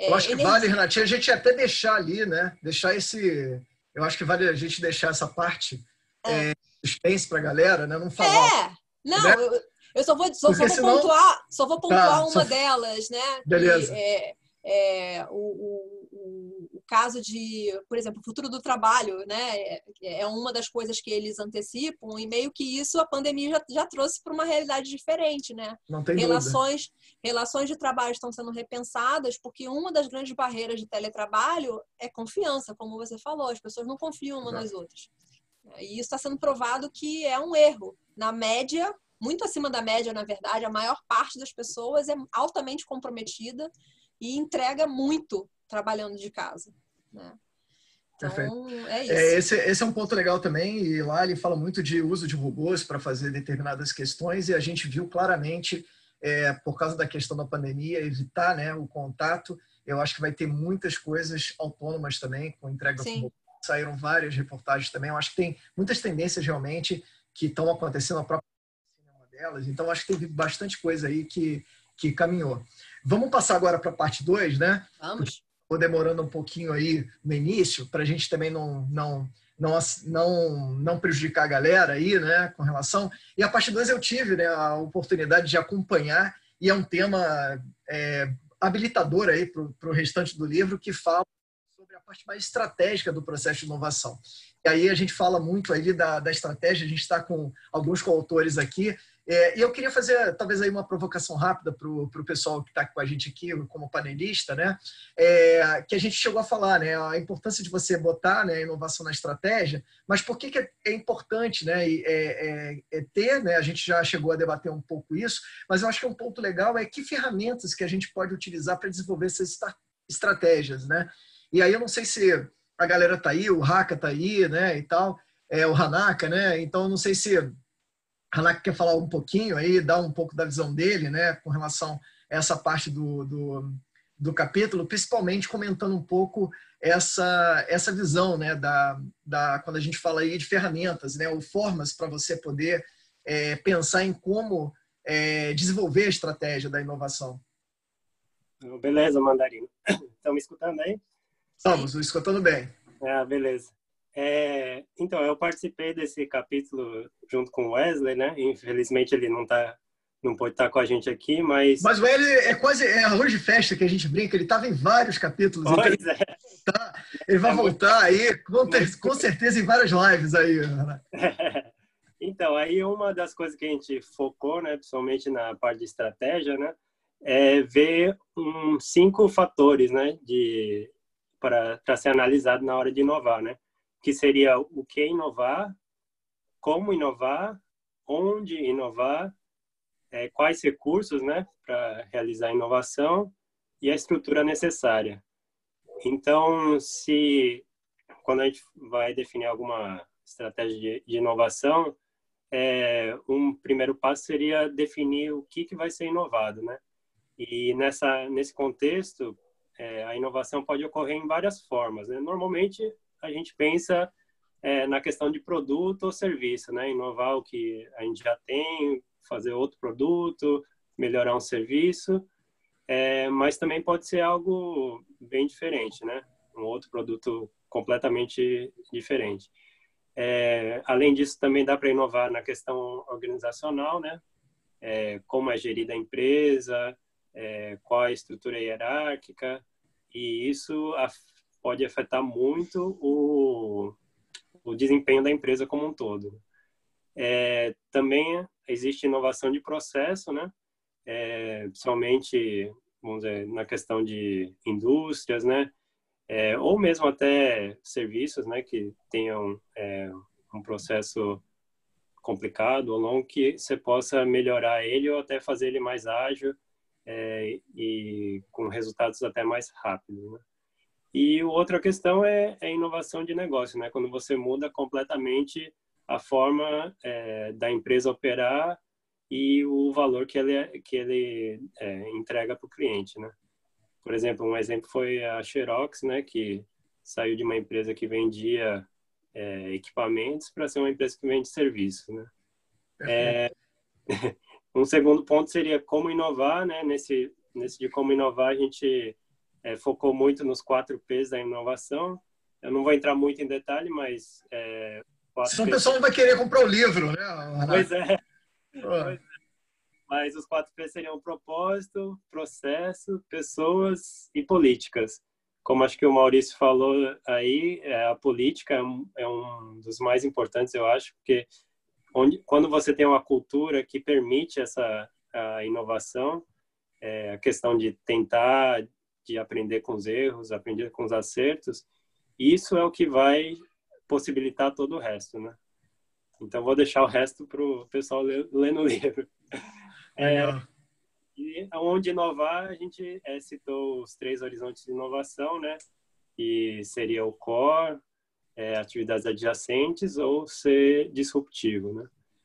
É, eu acho que energia... vale, Renatinha, a gente até deixar ali, né? Deixar esse. Eu acho que vale a gente deixar essa parte. É. É, suspense para a galera, né? Não falar. É, não, né? eu, eu, só vou, só, só vou senão... pontuar, só vou pontuar tá, uma só... delas, né? Beleza. é, é, o, o, o, caso de, por exemplo, o futuro do trabalho, né? É, é uma das coisas que eles antecipam e meio que isso a pandemia já, já trouxe para uma realidade diferente, né? Não tem relações, dúvida. relações de trabalho estão sendo repensadas porque uma das grandes barreiras de teletrabalho é confiança, como você falou, as pessoas não confiam umas nas outras. E isso está sendo provado que é um erro. Na média, muito acima da média, na verdade, a maior parte das pessoas é altamente comprometida e entrega muito trabalhando de casa. Né? Então, é isso. É, esse, esse é um ponto legal também, e lá ele fala muito de uso de robôs para fazer determinadas questões, e a gente viu claramente, é, por causa da questão da pandemia, evitar né, o contato, Eu acho que vai ter muitas coisas autônomas também, com entrega Sim. Saíram várias reportagens também. Eu acho que tem muitas tendências realmente que estão acontecendo a própria uma delas. Então, acho que teve bastante coisa aí que, que caminhou. Vamos passar agora para a parte 2, né? Vamos. Estou demorando um pouquinho aí no início, para a gente também não, não, não, não, não prejudicar a galera aí, né, com relação. E a parte 2 eu tive né, a oportunidade de acompanhar, e é um tema é, habilitador aí para o restante do livro, que fala parte mais estratégica do processo de inovação. E aí a gente fala muito aí da, da estratégia, a gente está com alguns coautores aqui, é, e eu queria fazer talvez aí uma provocação rápida para o pessoal que está com a gente aqui como panelista, né? É, que a gente chegou a falar, né? A importância de você botar né, a inovação na estratégia, mas por que, que é, é importante né, é, é, é, ter, né? A gente já chegou a debater um pouco isso, mas eu acho que um ponto legal é que ferramentas que a gente pode utilizar para desenvolver essas estratégias, né? E aí eu não sei se a galera tá aí, o Haka tá aí, né, e tal, é o Hanaka, né? Então não sei se Hanak quer falar um pouquinho aí, dar um pouco da visão dele, né, com relação a essa parte do, do, do capítulo, principalmente comentando um pouco essa, essa visão, né, da, da, quando a gente fala aí de ferramentas, né, ou formas para você poder é, pensar em como é, desenvolver a estratégia da inovação. Beleza, Mandarino. Estão me escutando aí? Estamos, escutando bem. Ah, beleza. É, então, eu participei desse capítulo junto com o Wesley, né? Infelizmente ele não tá, não pode estar tá com a gente aqui, mas... Mas o Wesley é quase é arroz de festa que a gente brinca, ele estava em vários capítulos. Pois então é. Tá, ele vai voltar aí, com, com certeza, em várias lives aí. Né? Então, aí uma das coisas que a gente focou, né, principalmente na parte de estratégia, né, é ver um, cinco fatores, né, de para ser analisado na hora de inovar, né? que seria o que inovar, como inovar, onde inovar, é, quais recursos né, para realizar a inovação e a estrutura necessária. Então, se quando a gente vai definir alguma estratégia de, de inovação, é, um primeiro passo seria definir o que, que vai ser inovado, né? E nessa nesse contexto, é, a inovação pode ocorrer em várias formas. Né? Normalmente a gente pensa é, na questão de produto ou serviço, né? Inovar o que a gente já tem, fazer outro produto, melhorar um serviço, é, mas também pode ser algo bem diferente, né? Um outro produto completamente diferente. É, além disso, também dá para inovar na questão organizacional, né? É, como é gerida a empresa, é, qual a estrutura hierárquica, e isso pode afetar muito o, o desempenho da empresa como um todo. É, também existe inovação de processo, né? É, principalmente, vamos dizer, na questão de indústrias, né? É, ou mesmo até serviços, né? Que tenham é, um processo complicado ou longo que você possa melhorar ele ou até fazer ele mais ágil é, e com resultados até mais rápidos, né? E outra questão é, é inovação de negócio, né? Quando você muda completamente a forma é, da empresa operar e o valor que ele, que ele é, entrega para o cliente, né? Por exemplo, um exemplo foi a Xerox, né? Que saiu de uma empresa que vendia é, equipamentos para ser uma empresa que vende serviços, né? É, um segundo ponto seria como inovar, né? Nesse, nesse de como inovar, a gente é, focou muito nos quatro P's da inovação. Eu não vou entrar muito em detalhe, mas... É, Senão o pessoal não vai querer comprar o livro, né? Pois é. Pois é. Mas os quatro P's seriam propósito, processo, pessoas e políticas. Como acho que o Maurício falou aí, é, a política é um, é um dos mais importantes, eu acho, porque onde, quando você tem uma cultura que permite essa a inovação, é, a questão de tentar de aprender com os erros, aprender com os acertos, isso é o que vai possibilitar todo o resto, né? Então, vou deixar o resto para o pessoal ler, ler, no livro. É, e onde inovar, a gente é, citou os três horizontes de inovação, né? Que seria o core, é, atividades adjacentes ou ser disruptivo, né?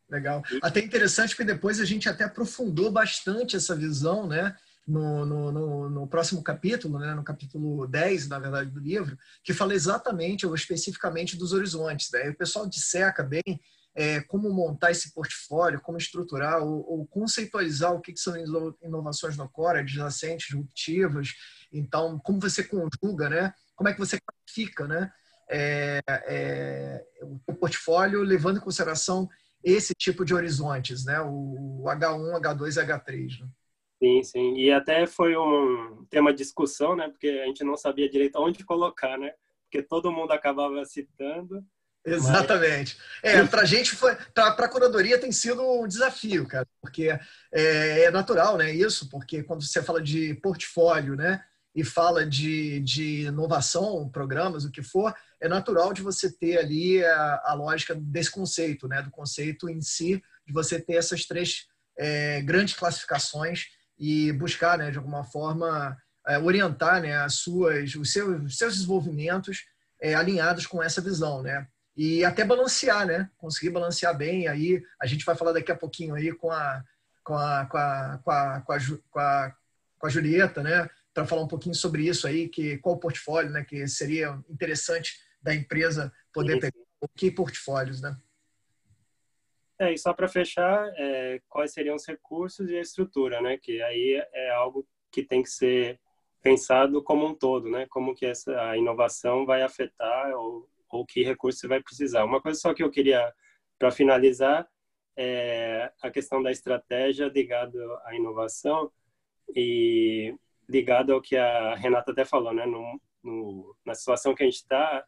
Legal. Até interessante porque depois a gente até aprofundou bastante essa visão, né? no, no, no, no, próximo capítulo, né, no capítulo 10, na verdade, do livro, que fala exatamente ou especificamente dos horizontes. Né? O pessoal disseca bem é, como montar esse portfólio, como estruturar ou, ou, conceitualizar o que, que são inovações no core, adjacentes, disruptivas. Então, como você conjuga, né? como é que você classifica né? É, é, o portfólio levando em consideração esse tipo de horizontes, né? o H1, H2 e H3. Né? Sim, sim. E até foi um tema de discussão, né? Porque a gente não sabia direito onde colocar, né? Porque todo mundo acabava citando. Exatamente. Mas... É, para a gente foi, para a curadoria tem sido um desafio, cara, porque é, é, natural, né? Isso, porque quando você fala de portfólio, né? E fala de, de inovação, programas, o que for, é natural de você ter ali a, a lógica desse conceito, né? Do conceito em si, de você ter essas três é, grandes classificações e buscar, né, de alguma forma, é, orientar né, as suas, os, seus, os seus desenvolvimentos é, alinhados com essa visão, né? E até balancear, né? Conseguir balancear bem. Aí a gente vai falar daqui a pouquinho aí com a, com a, com a, com a, com a, com a, com a Julieta, né? Para falar um pouquinho sobre isso aí, que qual o portfólio, né? Que seria interessante da empresa poder pegar. Que portfólios, né? É, e só para fechar, é, quais seriam os recursos e a estrutura, né? Que aí é algo que tem que ser pensado como um todo, né? Como que essa a inovação vai afetar ou, ou que recursos você vai precisar. Uma coisa só que eu queria, para finalizar, é a questão da estratégia ligada à inovação e ligado ao que a Renata até falou, né? No, no na situação que a gente está,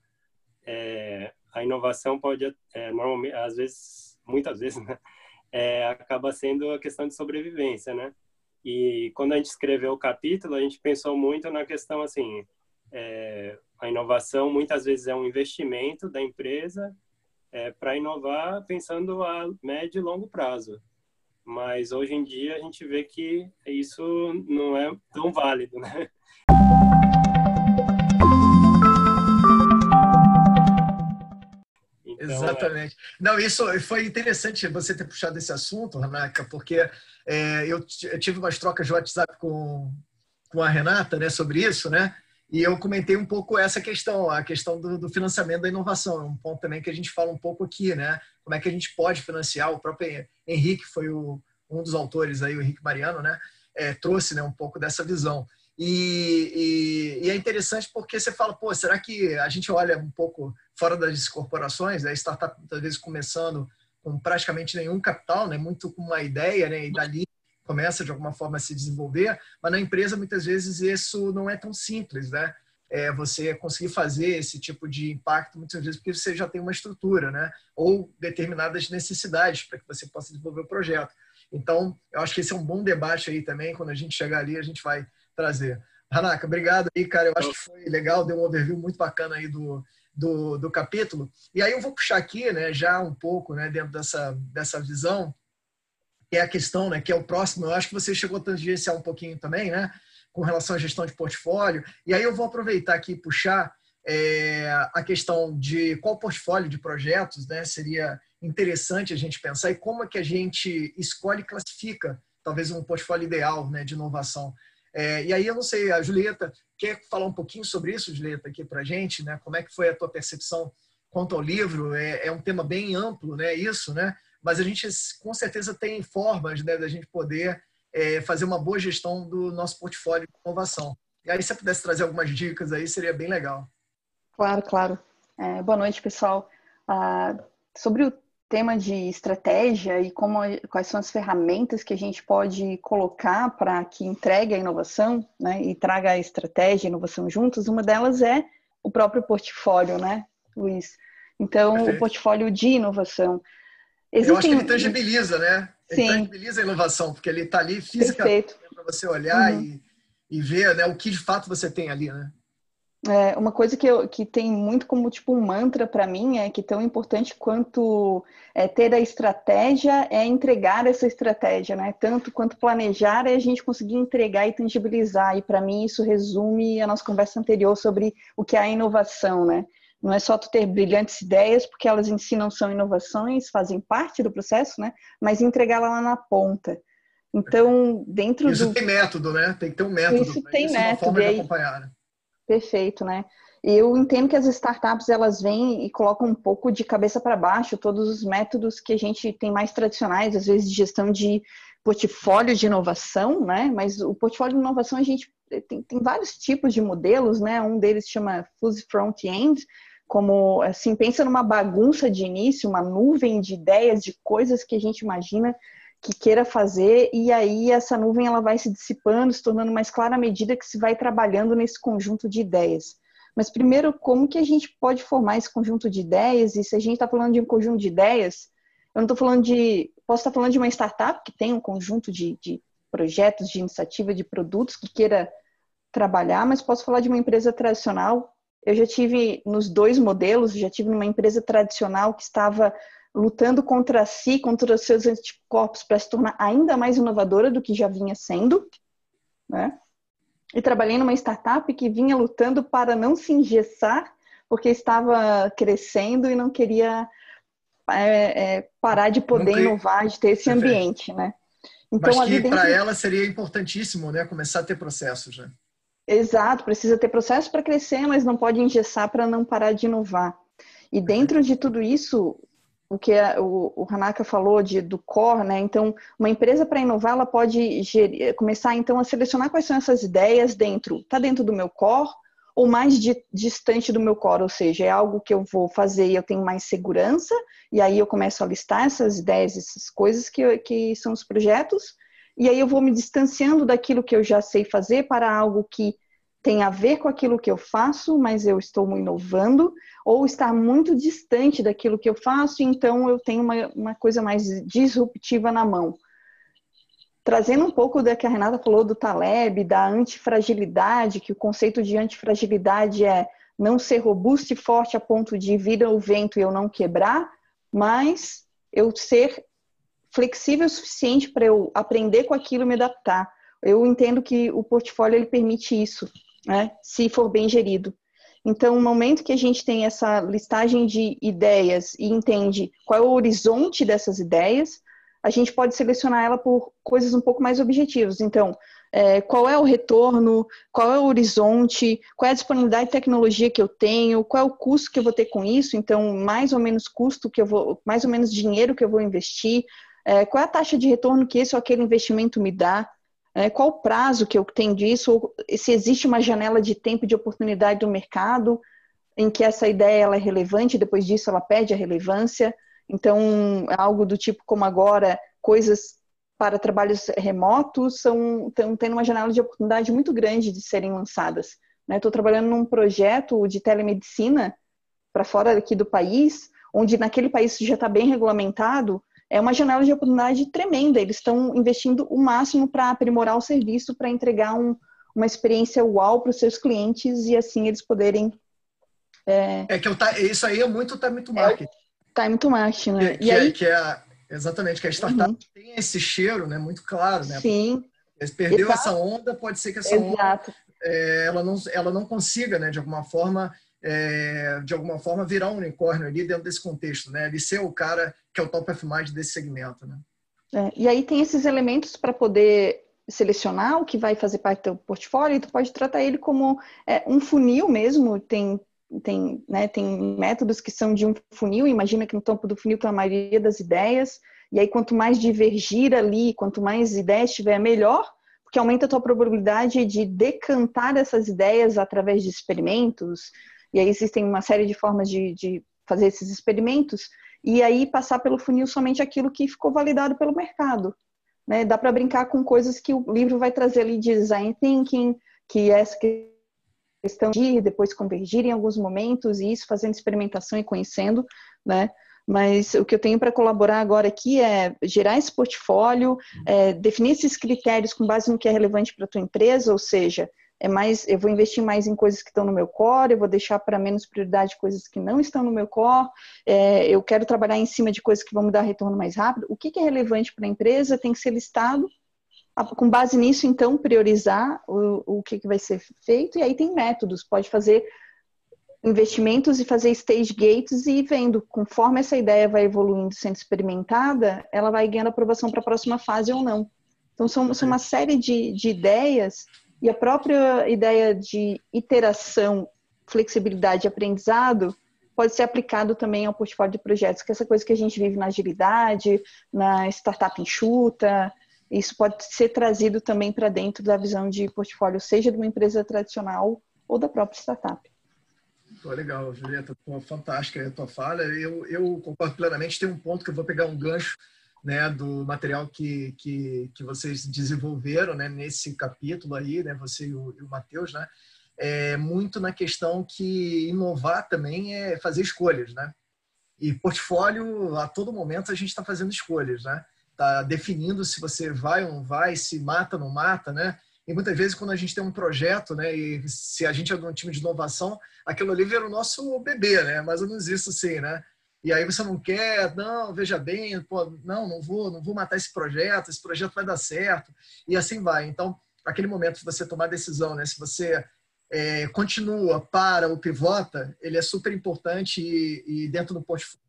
é, a inovação pode, é, normalmente, às vezes, muitas vezes, né? É, acaba sendo a questão de sobrevivência, né? E quando a gente escreveu o capítulo, a gente pensou muito na questão assim, é, a inovação muitas vezes é um investimento da empresa é, para inovar pensando a médio e longo prazo. Mas hoje em dia a gente vê que isso não é tão válido, né? Então, Exatamente. É... Não, isso foi interessante você ter puxado esse assunto, Renata, porque é, eu, eu, tive umas trocas de WhatsApp com, com a Renata né, sobre isso, né? E eu comentei um pouco essa questão, a questão do, do financiamento da inovação, um ponto também que a gente fala um pouco aqui, né? Como é que a gente pode financiar, o próprio Henrique foi o, um dos autores aí, o Henrique Mariano, né? É, trouxe né, um pouco dessa visão. E, e, e, é interessante porque você fala, pô, será que a gente olha um pouco fora das corporações, né? startup muitas vezes começando com praticamente nenhum capital, né? muito com uma ideia, né? e dali começa de alguma forma a se desenvolver, mas na empresa muitas vezes isso não é tão simples, né? É você conseguir fazer esse tipo de impacto muitas vezes porque você já tem uma estrutura, né? Ou determinadas necessidades para que você possa desenvolver o projeto. Então, eu acho que esse é um bom debate aí também. Quando a gente chegar ali, a gente vai trazer. Hanaka, obrigado aí, cara. Eu acho que foi legal, deu um overview muito bacana aí do, do, do, capítulo. E aí eu vou puxar aqui, né, já um pouco, né, dentro dessa, dessa visão, que é a questão, né, que é o próximo. Eu acho que você chegou a tangenciar um pouquinho também, né, com relação à gestão de portfólio. E aí eu vou aproveitar aqui e puxar é, a questão de qual portfólio de projetos, né, seria interessante a gente pensar e como é que a gente escolhe e classifica talvez um portfólio ideal, né, de inovação. É, e aí eu não sei, a Julieta quer falar um pouquinho sobre isso, Julieta, aqui para gente, né? Como é que foi a tua percepção quanto ao livro? É, é, um tema bem amplo, né? Isso, né? Mas a gente com certeza tem formas, né, da gente poder é, fazer uma boa gestão do nosso portfólio de inovação. E aí, se você pudesse trazer algumas dicas aí, seria bem legal. Claro, claro. É, boa noite, pessoal. Ah, sobre o tema de estratégia e como, quais são as ferramentas que a gente pode colocar para que entregue a inovação né, e traga a estratégia e a inovação juntos, uma delas é o próprio portfólio, né, Luiz? Então, Perfeito. o portfólio de inovação. Existem... Eu acho que ele tangibiliza, né? Ele Sim. tangibiliza a inovação, porque ele está ali fisicamente para você olhar uhum. e, e ver né, o que de fato você tem ali, né? É, uma coisa que, eu, que tem muito como tipo um mantra para mim é que tão importante quanto é, ter a estratégia é entregar essa estratégia, né? Tanto quanto planejar é a gente conseguir entregar e tangibilizar. E para mim isso resume a nossa conversa anterior sobre o que é a inovação, né? Não é só tu ter brilhantes ideias, porque elas em si não são inovações, fazem parte do processo, né? Mas entregá-la lá na ponta. Então, dentro isso do... tem método, né? Tem que ter um método. Isso tem isso método. Uma forma aí... de acompanhar. Né? Perfeito, né? Eu entendo que as startups elas vêm e colocam um pouco de cabeça para baixo todos os métodos que a gente tem mais tradicionais, às vezes de gestão de portfólio de inovação, né? Mas o portfólio de inovação a gente tem, tem vários tipos de modelos, né? Um deles chama Fuzzy Front-End, como assim pensa numa bagunça de início, uma nuvem de ideias, de coisas que a gente imagina que queira fazer e aí essa nuvem ela vai se dissipando, se tornando mais clara à medida que se vai trabalhando nesse conjunto de ideias. Mas primeiro, como que a gente pode formar esse conjunto de ideias? E se a gente está falando de um conjunto de ideias, eu não estou falando de. Posso estar falando de uma startup que tem um conjunto de, de projetos, de iniciativa, de produtos que queira trabalhar, mas posso falar de uma empresa tradicional. Eu já tive nos dois modelos, já tive numa empresa tradicional que estava lutando contra si, contra os seus anticorpos para se tornar ainda mais inovadora do que já vinha sendo, né? e trabalhei numa startup que vinha lutando para não se engessar, porque estava crescendo e não queria é, é, parar de poder inovar, de ter esse ambiente, né? Então, Mas que para ela seria importantíssimo, né? Começar a ter processos, né? Exato, precisa ter processos para crescer, mas não pode engessar para não parar de inovar. E dentro de tudo isso, o que o, o Hanaka falou de, do core, né? Então, uma empresa para inovar, ela pode gerir, começar então a selecionar quais são essas ideias dentro, tá dentro do meu core ou mais de, distante do meu core, ou seja, é algo que eu vou fazer e eu tenho mais segurança, e aí eu começo a listar essas ideias, essas coisas que, que são os projetos, e aí eu vou me distanciando daquilo que eu já sei fazer para algo que tem a ver com aquilo que eu faço, mas eu estou inovando, ou está muito distante daquilo que eu faço, então eu tenho uma, uma coisa mais disruptiva na mão. Trazendo um pouco da que a Renata falou do Taleb, da antifragilidade, que o conceito de antifragilidade é não ser robusto e forte a ponto de vir ao vento e eu não quebrar, mas eu ser flexível o suficiente para eu aprender com aquilo e me adaptar. Eu entendo que o portfólio ele permite isso né? se for bem gerido. Então, no momento que a gente tem essa listagem de ideias e entende qual é o horizonte dessas ideias, a gente pode selecionar ela por coisas um pouco mais objetivas. Então, é, qual é o retorno, qual é o horizonte, qual é a disponibilidade de tecnologia que eu tenho, qual é o custo que eu vou ter com isso, então, mais ou menos custo que eu vou, mais ou menos dinheiro que eu vou investir, é, qual é a taxa de retorno que esse ou aquele investimento me dá, é, qual o prazo que eu tenho disso? Se existe uma janela de tempo de oportunidade do mercado em que essa ideia ela é relevante, depois disso ela perde a relevância. Então, algo do tipo como agora, coisas para trabalhos remotos são estão tendo uma janela de oportunidade muito grande de serem lançadas. Estou né? trabalhando num projeto de telemedicina para fora aqui do país, onde naquele país já está bem regulamentado, é uma janela de oportunidade tremenda. Eles estão investindo o máximo para aprimorar o serviço, para entregar um, uma experiência uau para os seus clientes e assim eles poderem. É, é que eu, isso aí é muito time to market. É, time to market, né? Que, e é, aí, que é, exatamente, que a startup uhum. tem esse cheiro né, muito claro, né? Sim. Perdeu Exato. essa onda, pode ser que essa Exato. onda é, ela, não, ela não consiga, né, de alguma forma, é, de alguma forma, virar um unicórnio ali dentro desse contexto, né? Ele ser o cara que é o top of mind desse segmento, né? É, e aí tem esses elementos para poder selecionar o que vai fazer parte do teu portfólio e tu pode tratar ele como é, um funil mesmo, tem tem, né, tem métodos que são de um funil, imagina que no topo do funil tem a maioria das ideias, e aí quanto mais divergir ali, quanto mais ideias tiver, melhor, porque aumenta a tua probabilidade de decantar essas ideias através de experimentos, e aí existem uma série de formas de, de fazer esses experimentos e aí passar pelo funil somente aquilo que ficou validado pelo mercado. Né? Dá para brincar com coisas que o livro vai trazer ali de design thinking, que é essa questão de depois convergir em alguns momentos e isso fazendo experimentação e conhecendo, né? Mas o que eu tenho para colaborar agora aqui é gerar esse portfólio, é, definir esses critérios com base no que é relevante para a tua empresa, ou seja, é mais, eu vou investir mais em coisas que estão no meu core, eu vou deixar para menos prioridade coisas que não estão no meu core, é, eu quero trabalhar em cima de coisas que vão me dar retorno mais rápido. O que, que é relevante para a empresa tem que ser listado. Com base nisso, então, priorizar o, o que, que vai ser feito, e aí tem métodos, pode fazer investimentos e fazer stage gates e vendo conforme essa ideia vai evoluindo, sendo experimentada, ela vai ganhando aprovação para a próxima fase ou não. Então, são, são uma série de, de ideias e a própria ideia de iteração, flexibilidade e aprendizado pode ser aplicado também ao portfólio de projetos, que é essa coisa que a gente vive na agilidade, na startup enxuta, isso pode ser trazido também para dentro da visão de portfólio, seja de uma empresa tradicional ou da própria startup. Pô, legal, Julieta, fantástica a tua fala. Eu, eu concordo plenamente. Tem um ponto que eu vou pegar um gancho né, do material que, que, que vocês desenvolveram né, nesse capítulo aí, né, você e o, e o Matheus, né, é muito na questão que inovar também é fazer escolhas, né? E portfólio, a todo momento a gente está fazendo escolhas, né? Está definindo se você vai ou não vai, se mata ou não mata, né? E muitas vezes, quando a gente tem um projeto, né, e se a gente é de um time de inovação, aquilo ali vira o nosso bebê, né? Mais ou menos isso, sim, né? E aí você não quer, não, veja bem, pô, não, não vou, não vou matar esse projeto, esse projeto vai dar certo, e assim vai. Então, aquele momento de você tomar decisão, né? Se você é, continua, para ou pivota, ele é super importante e, e dentro do portfólio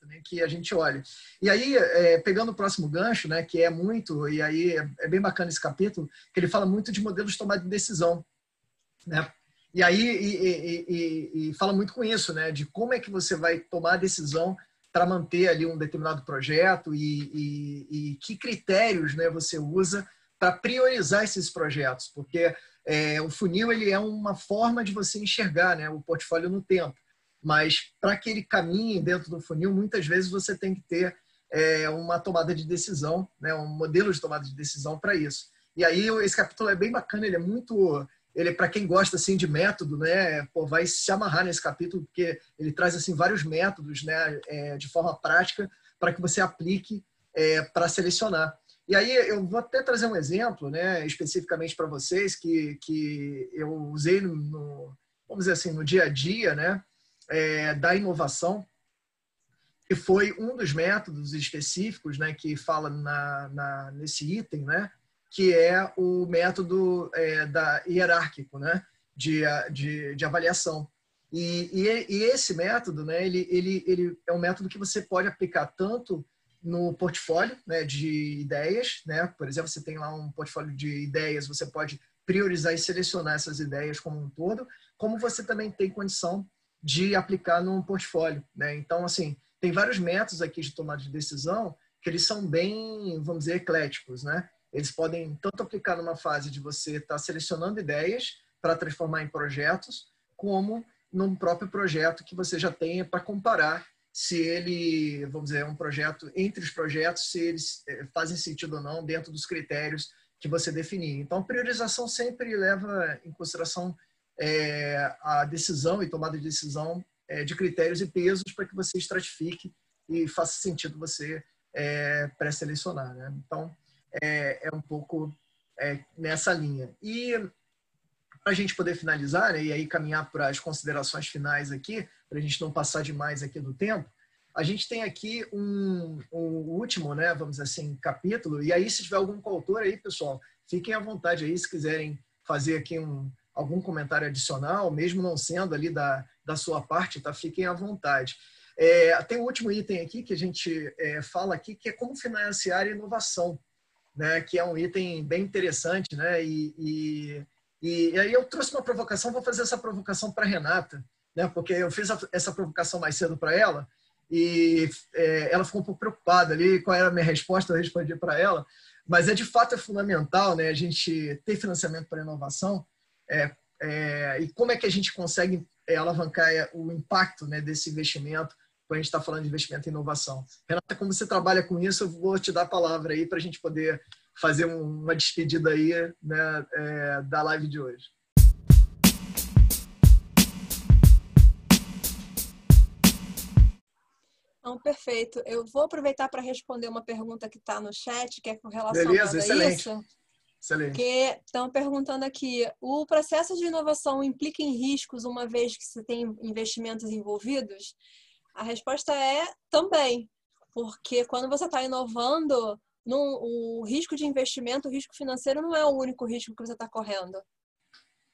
também que a gente olhe. E aí, é, pegando o próximo gancho, né, que é muito, e aí é, é, bem bacana esse capítulo, que ele fala muito de modelos de tomada de decisão. Né? E aí, e, e, e, fala muito com isso, né, de como é que você vai tomar a decisão para manter ali um determinado projeto e, que critérios né, você usa para priorizar esses projetos, porque é, o funil ele é uma forma de você enxergar né, o portfólio no tempo. Mas para que ele caminhe dentro do funil, muitas vezes você tem que ter é, uma tomada de decisão, né, um modelo de tomada de decisão para isso. E aí esse capítulo é bem bacana, ele é muito, ele para quem gosta assim de método, né, pô, vai se amarrar nesse capítulo porque ele traz assim vários métodos, né, é, de forma prática para que você aplique é, para selecionar. E aí eu vou até trazer um exemplo, né, especificamente para vocês que que eu usei no, no, vamos dizer assim no dia a dia, né, é, da inovação, que foi um dos métodos específicos né, que fala na, na nesse item, né, que é o método é, da hierárquico né, de, de, de avaliação. E, e, e, esse método, né, ele, ele, ele é um método que você pode aplicar tanto no portfólio né, de ideias, né? por exemplo, você tem lá um portfólio de ideias, você pode priorizar e selecionar essas ideias como um todo, como você também tem condição de aplicar num portfólio. Né? Então, assim, tem vários métodos aqui de tomada de decisão que eles são bem, vamos dizer, ecléticos. Né? Eles podem tanto aplicar numa fase de você estar tá selecionando ideias para transformar em projetos, como num próprio projeto que você já tenha para comparar se ele, vamos dizer, é um projeto entre os projetos, se eles eh, fazem sentido ou não dentro dos critérios que você definir. Então, a priorização sempre leva em consideração é, a decisão e tomada de decisão é, de critérios e pesos para que você estratifique e faça sentido você é, pré-selecionar. Né? Então, é, é, um pouco é, nessa linha. E para a gente poder finalizar né, e aí caminhar para as considerações finais aqui, para a gente não passar demais aqui do tempo, a gente tem aqui um, um, último, né, vamos assim, capítulo. E aí, se tiver algum coautor aí, pessoal, fiquem à vontade aí, se quiserem fazer aqui um, algum comentário adicional, mesmo não sendo ali da, da sua parte, tá? Fiquem à vontade. É, tem o um último item aqui que a gente é, fala aqui, que é como financiar inovação, né? Que é um item bem interessante, né? E, e, e aí eu trouxe uma provocação, vou fazer essa provocação para Renata, né? Porque eu fiz essa provocação mais cedo para ela e é, ela ficou um pouco preocupada ali, qual era a minha resposta, eu respondi para ela, mas é de fato é fundamental, né? A gente ter financiamento para inovação, é, é, e como é que a gente consegue é, alavancar é, o impacto né, desse investimento quando a gente está falando de investimento em inovação. Renata, como você trabalha com isso, eu vou te dar a palavra aí para a gente poder fazer uma despedida aí né, é, da live de hoje. Não, perfeito. Eu vou aproveitar para responder uma pergunta que está no chat, que é com relação Beleza, a excelente. isso. Excelente. Porque estão perguntando aqui, o processo de inovação implica em riscos uma vez que se tem investimentos envolvidos? A resposta é também, porque quando você está inovando, o risco de investimento, o risco financeiro não é o único risco que você está correndo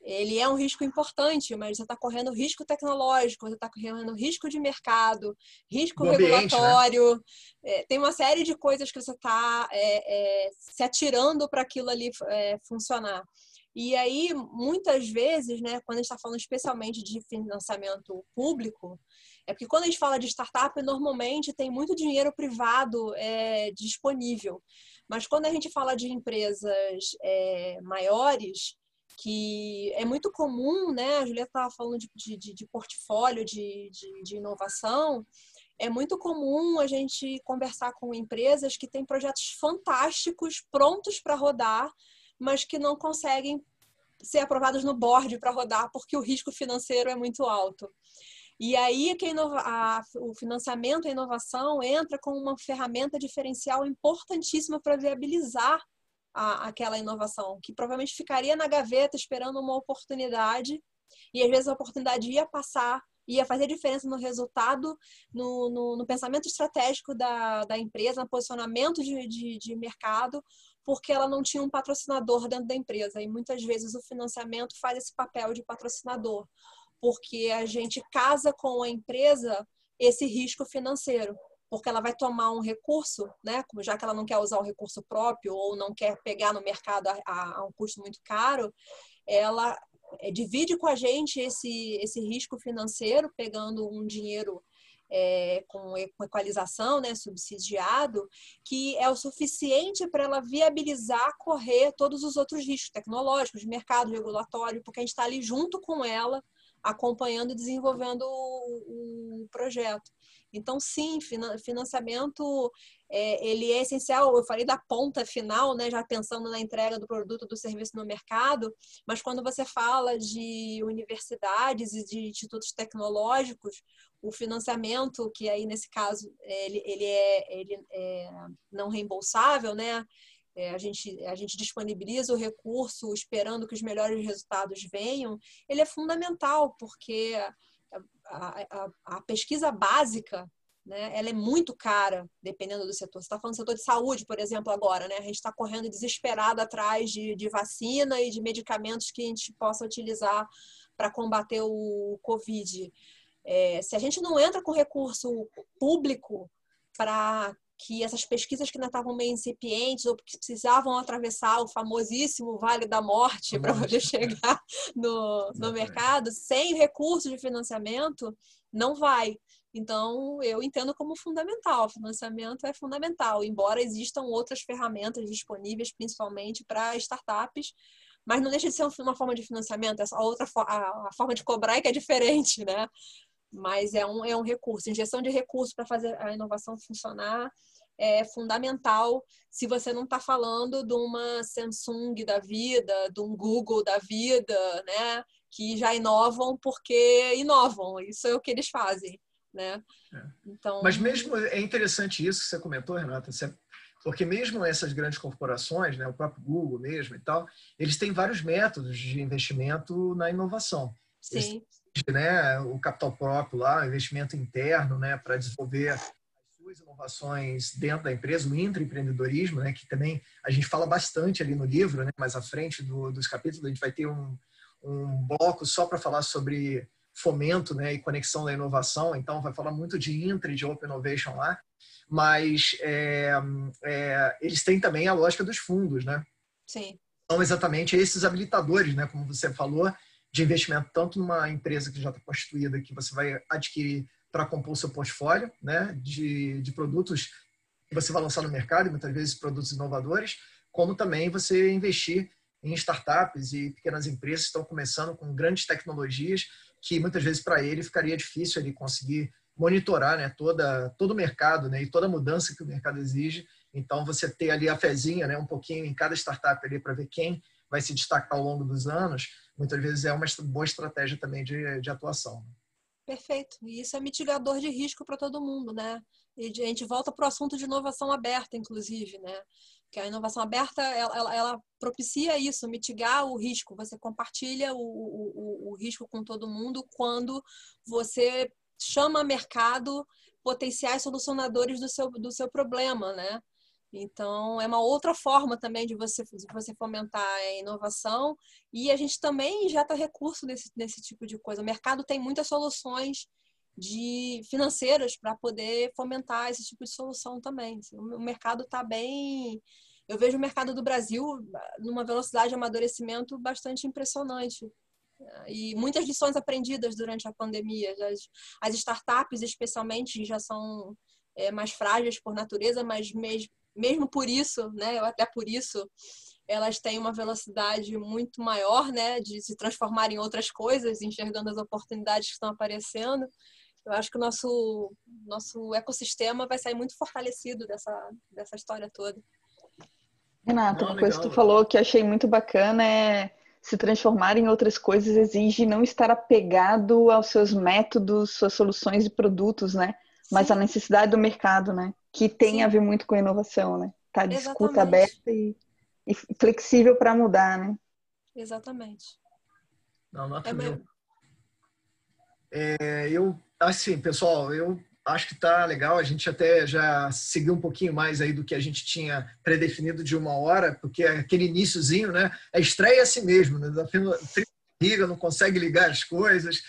ele é um risco importante, mas você está correndo risco tecnológico, você está correndo risco de mercado, risco Do regulatório. Né? é, tem uma série de coisas que você está é, é, se atirando para aquilo ali é, funcionar. E aí, muitas vezes, né, quando a gente está falando especialmente de financiamento público, é porque quando a gente fala de startup, normalmente tem muito dinheiro privado é, disponível. Mas quando a gente fala de empresas é, maiores, que é muito comum, né? A Julieta estava falando de, de, de portfólio de, de, de, inovação. É muito comum a gente conversar com empresas que têm projetos fantásticos, prontos para rodar, mas que não conseguem ser aprovados no board para rodar porque o risco financeiro é muito alto. E aí que a, o financiamento a inovação entra como uma ferramenta diferencial importantíssima para viabilizar a, aquela inovação, que provavelmente ficaria na gaveta esperando uma oportunidade, e às vezes a oportunidade ia passar, ia fazer diferença no resultado, no, no, no pensamento estratégico da, da empresa, no posicionamento de, de, de mercado, porque ela não tinha um patrocinador dentro da empresa. E muitas vezes o financiamento faz esse papel de patrocinador, porque a gente casa com a empresa esse risco financeiro, porque ela vai tomar um recurso, né? Já que ela não quer usar o recurso próprio ou não quer pegar no mercado a, a um custo muito caro, ela é, divide com a gente esse, esse risco financeiro, pegando um dinheiro é, com equalização, né, subsidiado, que é o suficiente para ela viabilizar correr todos os outros riscos tecnológicos, de mercado, regulatório, porque a gente está ali junto com ela, acompanhando e desenvolvendo o, o projeto. Então, sim, financiamento é, ele é essencial. Eu falei da ponta final, né, já pensando na entrega do produto, do serviço no mercado, mas quando você fala de universidades e de institutos tecnológicos, o financiamento, que aí nesse caso ele, ele, é, ele é não reembolsável, né? É, a, gente, a gente disponibiliza o recurso esperando que os melhores resultados venham, ele é fundamental, porque a, a, a pesquisa básica né, ela é muito cara, dependendo do setor. Você está falando do setor de saúde, por exemplo, agora, né? A gente está correndo desesperado atrás de, de vacina e de medicamentos que a gente possa utilizar para combater o Covid. É, se a gente não entra com recurso público para que essas pesquisas que ainda estavam meio incipientes ou que precisavam atravessar o famosíssimo Vale da Morte para poder chegar no, no mercado, sem recurso de financiamento, não vai. Então, eu entendo como fundamental. O financiamento é fundamental, embora existam outras ferramentas disponíveis, principalmente para startups, mas não deixa de ser uma forma de financiamento. Essa outra a, a forma de cobrar é que é diferente, né? Mas é um, é um recurso. Injeção de recursos para fazer a inovação funcionar é fundamental se você não está falando de uma Samsung da vida, de um Google da vida, né? Que já inovam porque inovam. Isso é o que eles fazem, né? É. Então... Mas mesmo é interessante isso que você comentou, Renata, porque mesmo essas grandes corporações, né, o próprio Google mesmo e tal, eles têm vários métodos de investimento na inovação. Sim. Eles né, o capital próprio lá, o investimento interno, né, para desenvolver as suas inovações dentro da empresa, o intraempreendedorismo, né, que também a gente fala bastante ali no livro, né, mais à frente do, dos capítulos, a gente vai ter um, um bloco só para falar sobre fomento né, e conexão da inovação, então vai falar muito de intra e de open innovation lá, mas é, é, eles têm também a lógica dos fundos, né? Sim. São exatamente esses habilitadores, né, como você falou, de investimento, tanto numa empresa que já está constituída, que você vai adquirir para compor o seu portfólio né, de, de produtos que você vai lançar no mercado, muitas vezes produtos inovadores, como também você investir em startups e pequenas empresas que estão começando com grandes tecnologias que muitas vezes para ele ficaria difícil ele conseguir monitorar né, toda, todo o mercado né, e toda a mudança que o mercado exige. Então, você ter ali a fezinha, né, um pouquinho em cada startup ali para ver quem vai se destacar ao longo dos anos, muitas vezes é uma boa estratégia também de, de atuação. Perfeito. E isso é mitigador de risco para todo mundo, né? E a gente volta para o assunto de inovação aberta, inclusive, né? Que a inovação aberta, ela, ela, ela propicia isso, mitigar o risco. Você compartilha o, o, o risco com todo mundo quando você chama mercado potenciais solucionadores do seu, do seu problema, né? Então, é uma outra forma também de você, de você fomentar a inovação e a gente também injeta recurso nesse, nesse tipo de coisa. O mercado tem muitas soluções de financeiras para poder fomentar esse tipo de solução também. Assim, o mercado está bem. Eu vejo o mercado do Brasil numa velocidade de amadurecimento bastante impressionante. E muitas lições aprendidas durante a pandemia. As, as startups, especialmente, já são é, mais frágeis por natureza, mas mes, mesmo por isso, né, até por isso, elas têm uma velocidade muito maior, né, de se transformar em outras coisas, enxergando as oportunidades que estão aparecendo. Eu acho que o nosso nosso ecossistema vai sair muito fortalecido dessa dessa história toda. Renata, uma coisa que tu falou que achei muito bacana é se transformar em outras coisas exige não estar apegado aos seus métodos, suas soluções e produtos, né? Sim. Mas a necessidade do mercado, né? Que tem Sim. a ver muito com a inovação, né? Tá de Exatamente. escuta aberta e e flexível para mudar, né? Exatamente. Não, nota é É, eu, assim, pessoal, eu acho que tá legal. A gente até já seguiu um pouquinho mais aí do que a gente tinha predefinido de uma hora, porque aquele iníciozinho, né? É estreia assim mesmo, né? Liga, não consegue ligar as coisas.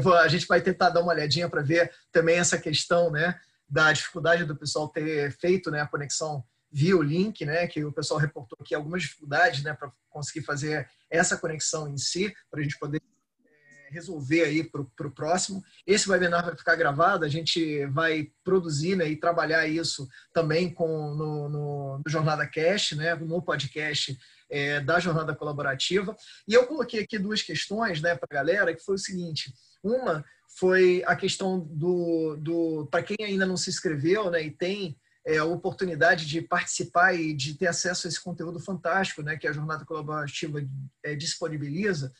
Vou, a gente vai tentar dar uma olhadinha para ver também essa questão, né? Da dificuldade do pessoal ter feito né, a conexão via o link, né, que o pessoal reportou aqui algumas dificuldades, né, para conseguir fazer essa conexão em si, para a gente poder é, resolver aí para o próximo. Esse webinar vai ficar gravado, a gente vai produzir né, e trabalhar isso também com, no, no, no Jornada Cast, né, no podcast é, da Jornada Colaborativa. E eu coloquei aqui duas questões né, para a galera, que foi o seguinte, uma foi a questão do, do para quem ainda não se inscreveu né, e tem é, a oportunidade de participar e de ter acesso a esse conteúdo fantástico né, que a Jornada Colaborativa é, disponibiliza,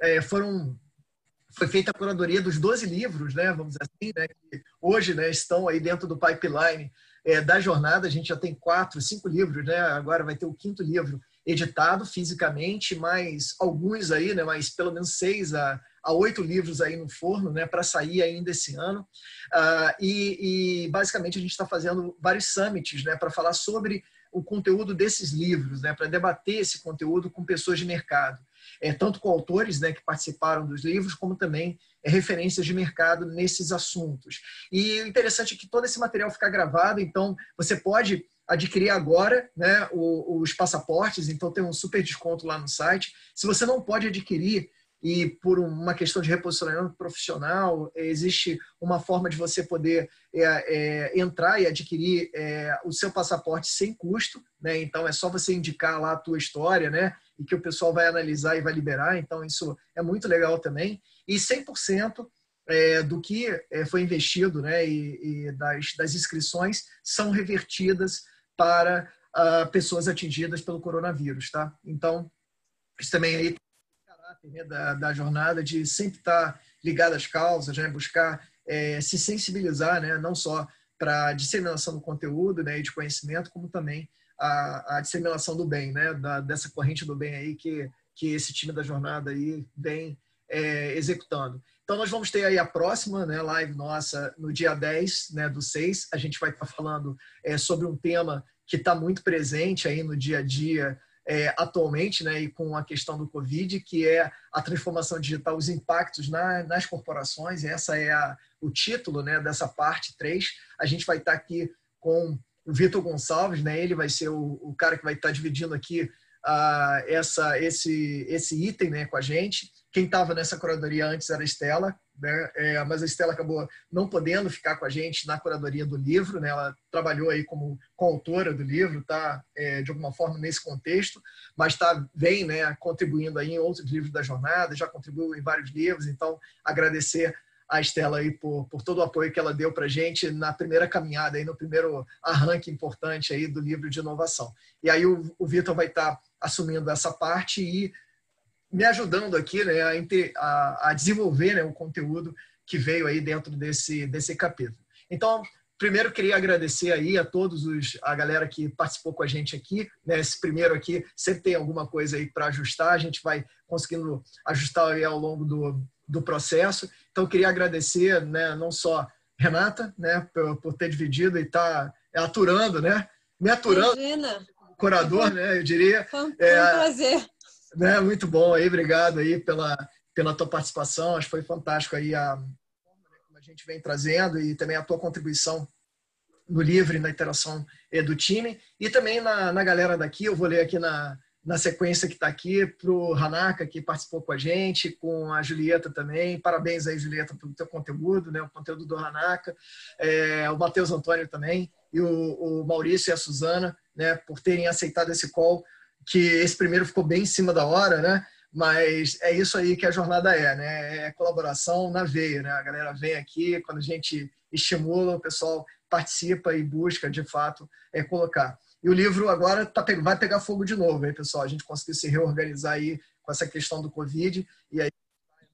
é, foram foi feita a curadoria dos 12 livros, né, vamos dizer assim, né, que hoje né, estão aí dentro do pipeline é, da jornada. A gente já tem quatro, cinco livros, né, agora vai ter o quinto livro editado fisicamente, mais alguns aí, né, mais pelo menos seis a, a oito livros aí no forno, né, para sair ainda esse ano. Uh, e, e, basicamente a gente está fazendo vários summits, né, para falar sobre o conteúdo desses livros, né, para debater esse conteúdo com pessoas de mercado, é, tanto com autores, né, que participaram dos livros, como também é, referências de mercado nesses assuntos. E o interessante é que todo esse material fica gravado, então você pode adquirir agora né, os passaportes, então tem um super desconto lá no site. Se você não pode adquirir, e por uma questão de reposicionamento profissional, existe uma forma de você poder é, é, entrar e adquirir é, o seu passaporte sem custo, né? Então é só você indicar lá a tua história, né? E que o pessoal vai analisar e vai liberar. Então isso é muito legal também. E 100% é, do que é, foi investido, né? E, e das, das, inscrições são revertidas para uh, pessoas atingidas pelo coronavírus, tá? Então isso também aí né, da, da, jornada de sempre estar ligado às causas, né, buscar é, se sensibilizar, né, não só para a disseminação do conteúdo né, e de conhecimento, como também a, a disseminação do bem, né, da, dessa corrente do bem aí que, que esse time da jornada aí vem é, executando. Então, nós vamos ter aí a próxima né, live nossa no dia 10 né, do 6. A gente vai estar falando é, sobre um tema que está muito presente aí no dia a dia é, atualmente, né, e com a questão do Covid, que é a transformação digital, os impactos na, nas corporações. Essa é a, o título né, dessa parte 3. A gente vai estar aqui com o Vitor Gonçalves, né, ele vai ser o, o cara que vai estar dividindo aqui uh, essa, esse, esse item né, com a gente. Quem estava nessa curadoria antes era a Estela, né? É, mas a Estela acabou não podendo ficar com a gente na curadoria do livro, né? Ela trabalhou aí como coautora do livro, tá? É, de alguma forma nesse contexto, mas tá vem, né? Contribuindo aí em outros livros da jornada, já contribuiu em vários livros, então agradecer a Estela aí por, por todo o apoio que ela deu para gente na primeira caminhada aí no primeiro arranque importante aí do livro de inovação. E aí o, o Vitor vai estar tá assumindo essa parte e me ajudando aqui né, a, a, desenvolver né, o conteúdo que veio aí dentro desse, desse capítulo. Então, primeiro queria agradecer aí a todos os a galera que participou com a gente aqui. Né? Esse primeiro aqui sempre tem alguma coisa aí para ajustar. A gente vai conseguindo ajustar aí ao longo do, do processo. Então queria agradecer, né, não só Renata, né, por, por ter dividido e estar tá aturando, né, me aturando, Imagina. curador, né, eu diria. Um, foi um é, prazer. Né? Muito bom aí, obrigado aí pela, pela tua participação. Acho que foi fantástico aí a, a gente vem trazendo e também a tua contribuição no livro e na interação é, do time. E também na, na galera daqui, eu vou ler aqui na, na sequência que está aqui, para o Hanaka, que participou com a gente, com a Julieta também. Parabéns aí, Julieta, pelo teu conteúdo, né? o conteúdo do Hanaka. É, o Matheus Antônio também, e o, o, Maurício e a Suzana, né? por terem aceitado esse call, que esse primeiro ficou bem em cima da hora, né? Mas é isso aí que a jornada é, né? É colaboração na veia, né? A galera vem aqui, quando a gente estimula, o pessoal participa e busca, de fato, é, colocar. E o livro agora tá, vai pegar fogo de novo, aí, pessoal. A gente conseguiu se reorganizar aí com essa questão do Covid e aí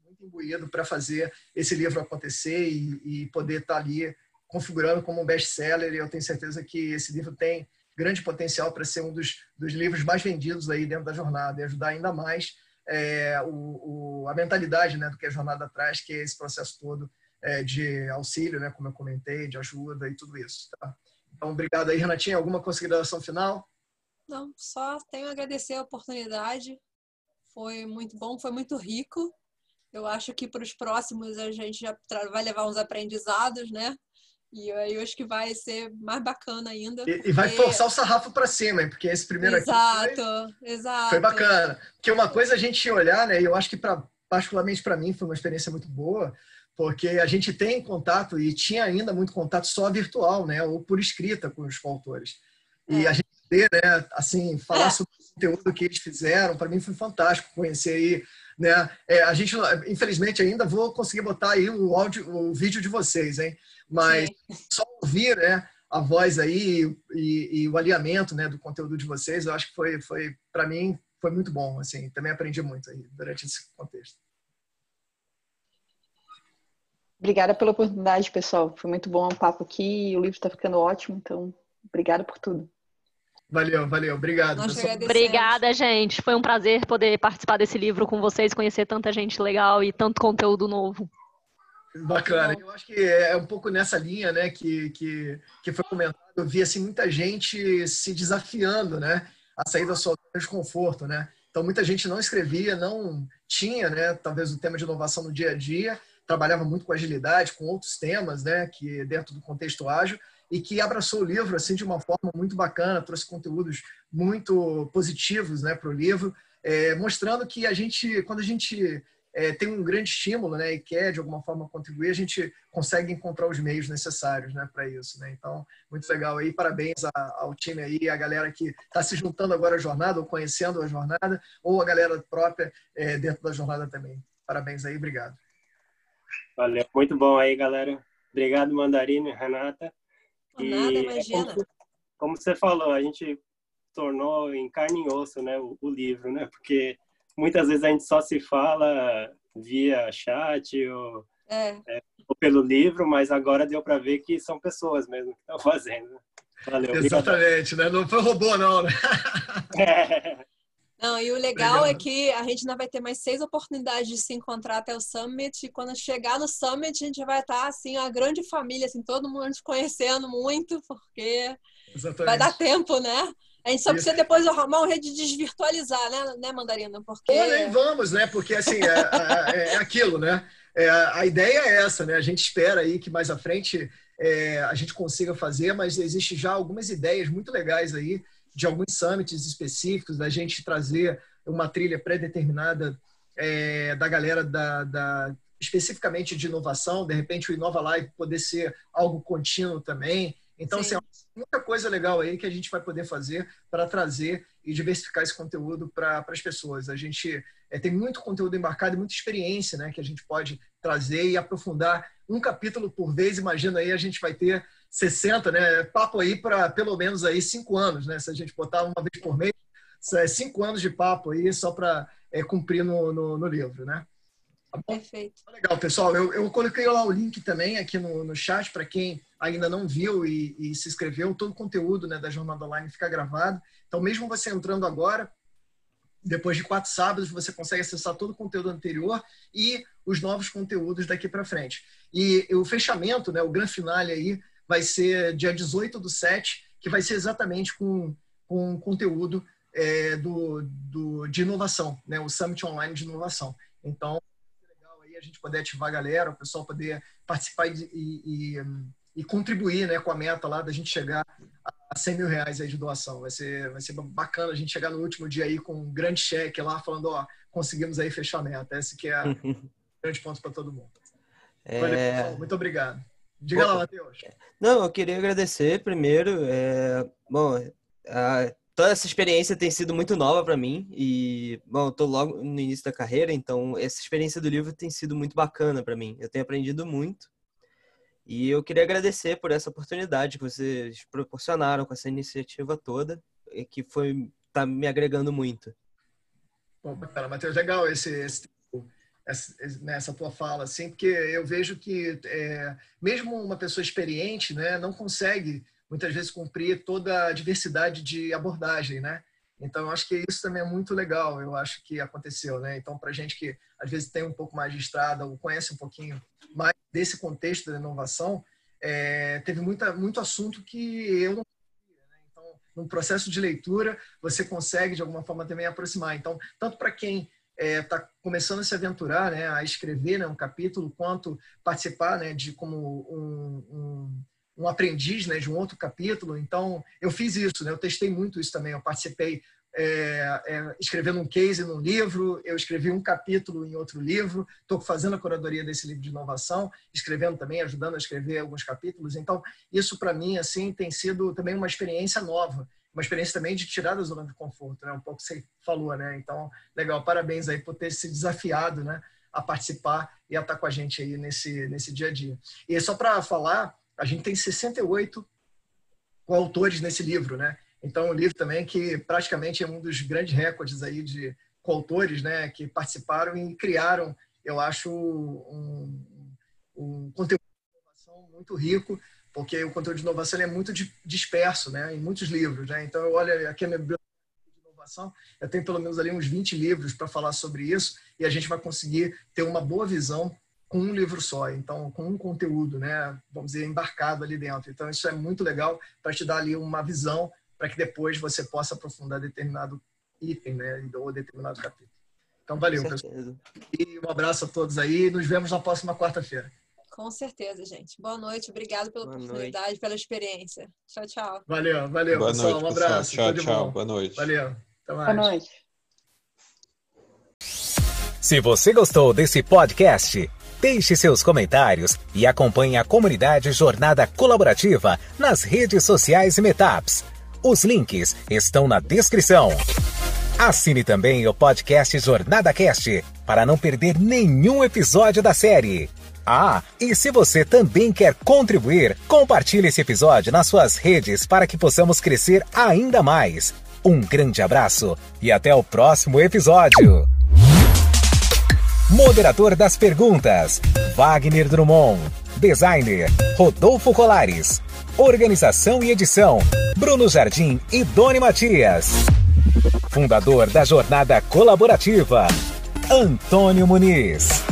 muito imbuído para fazer esse livro acontecer e, e poder estar tá ali configurando como um best-seller. E eu tenho certeza que esse livro tem grande potencial para ser um dos, dos livros mais vendidos aí dentro da jornada e ajudar ainda mais é, o, o, a mentalidade né, do que a jornada traz, que é esse processo todo é, de auxílio, né, como eu comentei, de ajuda e tudo isso. Tá? Então, obrigado aí, Renatinha. Alguma consideração final? Não, só tenho a agradecer a oportunidade. Foi muito bom, foi muito rico. Eu acho que para os próximos a gente já vai levar uns aprendizados, né? E aí eu acho que vai ser mais bacana ainda. Porque... E, vai forçar o sarrafo para cima, porque esse primeiro exato, aqui. Exato, exato. Foi bacana. Porque uma coisa a gente olhar, né? E eu acho que, pra, particularmente para mim, foi uma experiência muito boa, porque a gente tem contato e tinha ainda muito contato só virtual, né? Ou por escrita com os autores. E é. a gente ter, né? Assim, falar é. sobre o conteúdo que eles fizeram, para mim foi fantástico conhecer aí né? É, a gente, infelizmente, ainda vou conseguir botar aí o áudio, o vídeo de vocês, hein? Mas Sim. só ouvir, né? A voz aí e, e, o alinhamento, né? Do conteúdo de vocês, eu acho que foi, foi para mim, foi muito bom, assim. Também aprendi muito aí durante esse contexto. Obrigada pela oportunidade, pessoal. Foi muito bom o papo aqui. O livro está ficando ótimo, então obrigada por tudo. Valeu, valeu. Obrigado. Obrigada, gente. Foi um prazer poder participar desse livro com vocês, conhecer tanta gente legal e tanto conteúdo novo. Bacana. Eu acho que é um pouco nessa linha, né, que, que, que foi comentado. Eu vi assim muita gente se desafiando, né, a sair da sua zona de conforto, né. Então muita gente não escrevia, não tinha, né, talvez o tema de inovação no dia a dia, trabalhava muito com agilidade, com outros temas, né, que dentro do contexto ágil e que abraçou o livro assim de uma forma muito bacana, trouxe conteúdos muito positivos né, para o livro, é, mostrando que a gente, quando a gente é, tem um grande estímulo né, e quer de alguma forma contribuir, a gente consegue encontrar os meios necessários né, para isso. Né? Então, muito legal aí, parabéns ao time aí, a galera que está se juntando agora à jornada, ou conhecendo a jornada, ou a galera própria é, dentro da jornada também. Parabéns aí, obrigado. Valeu, muito bom aí, galera. Obrigado, Mandarina e Renata. E nada, imagina. Como, como, você falou, a gente tornou em carne e osso né, o, o, livro, né? Porque muitas vezes a gente só se fala via chat ou, é. É, ou pelo livro, mas agora deu para ver que são pessoas mesmo que estão fazendo. Valeu, Exatamente, né? Não foi robô, não, né? É. Não, e o legal é que a gente ainda vai ter mais seis oportunidades de se encontrar até o Summit. E quando chegar no Summit, a gente vai estar, assim, uma grande família, assim, todo mundo se conhecendo muito, porque Exatamente. vai dar tempo, né? A gente só precisa depois arrumar um rede de desvirtualizar, né, né Mandarina? Porque... Vamos, né? Porque, assim, é, é, é aquilo, né? É, a ideia é essa, né? A gente espera aí que mais à frente é, a gente consiga fazer, mas existe já algumas ideias muito legais aí de alguns summits específicos, da gente trazer uma trilha pré-determinada é, da galera da, da, especificamente de inovação, de repente o Inova Live poder ser algo contínuo também. Então, assim, muita coisa legal aí que a gente vai poder fazer para trazer e diversificar esse conteúdo para as pessoas. A gente é, tem muito conteúdo embarcado e muita experiência né, que a gente pode trazer e aprofundar um capítulo por vez. Imagina aí, a gente vai ter 60, né? Papo aí para pelo menos aí cinco anos, né? Se a gente botar uma vez por mês, é cinco anos de papo aí só para é, cumprir no, no, no, livro, né? Tá Perfeito. Legal, pessoal. Eu, eu coloquei lá o link também aqui no, no chat para quem ainda não viu e, e, se inscreveu. Todo o conteúdo né, da Jornada Online fica gravado. Então, mesmo você entrando agora, depois de quatro sábados, você consegue acessar todo o conteúdo anterior e os novos conteúdos daqui para frente. E o fechamento, né, o grande finale aí, vai ser dia 18 do 7, que vai ser exatamente com, com conteúdo é, do, do, de inovação, né? o Summit Online de Inovação. Então, legal aí, a gente poder ativar a galera, o pessoal poder participar e, e, e, contribuir né, com a meta lá da gente chegar a 100 mil reais aí de doação. Vai ser, vai ser bacana a gente chegar no último dia aí com um grande cheque lá, falando, ó, conseguimos aí fechar a meta. Esse que é o grande ponto para todo mundo. É... Valeu, muito obrigado. Diga lá, Matheus. Não, eu queria agradecer primeiro. É... Bom, a... toda essa experiência tem sido muito nova para mim e, bom, eu tô logo no início da carreira, então essa experiência do livro tem sido muito bacana para mim. Eu tenho aprendido muito e eu queria agradecer por essa oportunidade que vocês proporcionaram com essa iniciativa toda, que foi tá me agregando muito. Bom, bacana, Matheus, legal esse, esse essa, nessa tua fala, assim, porque eu vejo que é, mesmo uma pessoa experiente, né, não consegue muitas vezes cumprir toda a diversidade de abordagem, né? Então, eu acho que isso também é muito legal, eu acho que aconteceu, né? Então, para gente que às vezes tem um pouco mais de estrada ou conhece um pouquinho mais desse contexto da inovação, é, teve muita, muito assunto que eu não né? então, no processo de leitura, você consegue, de alguma forma, também aproximar. Então, tanto para quem está é, tá começando a se aventurar né, a escrever né, um capítulo, quanto participar né, de como um, um, um, aprendiz né, de um outro capítulo. Então, eu fiz isso, né, eu testei muito isso também. Eu participei é, é, escrevendo um case num livro, eu escrevi um capítulo em outro livro, estou fazendo a curadoria desse livro de inovação, escrevendo também, ajudando a escrever alguns capítulos. Então, isso para mim assim tem sido também uma experiência nova uma experiência também de tirar da zona de conforto, né? Um pouco que você falou, né? Então, legal, parabéns aí por ter se desafiado, né? A participar e a estar com a gente aí nesse, nesse dia a dia. E só para falar, a gente tem 68 coautores nesse livro, né? Então, o livro também que praticamente é um dos grandes recordes aí de coautores, né? Que participaram e criaram, eu acho, um, um conteúdo de informação muito rico porque o conteúdo de inovação é muito disperso, né, em muitos livros, né? Então eu olho aqui a minha biblioteca de inovação, eu tenho pelo menos ali uns 20 livros para falar sobre isso e a gente vai conseguir ter uma boa visão com um livro só, então com um conteúdo, né, vamos dizer, embarcado ali dentro. Então isso é muito legal para te dar ali uma visão para que depois você possa aprofundar determinado item, né, ou determinado capítulo. Então valeu, pessoal. E um abraço a todos aí, nos vemos na próxima quarta-feira. Com certeza, gente. Boa noite, obrigado pela Boa oportunidade, noite. pela experiência. Tchau, tchau. Valeu, valeu, Boa pessoal. Noite, um abraço. Pessoal. Tchau, tchau. Boa noite. Valeu. Até mais. Boa noite. Se você gostou desse podcast, deixe seus comentários e acompanhe a comunidade Jornada Colaborativa nas redes sociais e Metaps. Os links estão na descrição. Assine também o podcast Jornada Cast para não perder nenhum episódio da série. Ah, e se você também quer contribuir, compartilhe esse episódio nas suas redes para que possamos crescer ainda mais. Um grande abraço e até o próximo episódio. Moderador das perguntas: Wagner Drummond. Designer: Rodolfo Colares. Organização e edição: Bruno Jardim e Doni Matias. Fundador da Jornada Colaborativa: Antônio Muniz.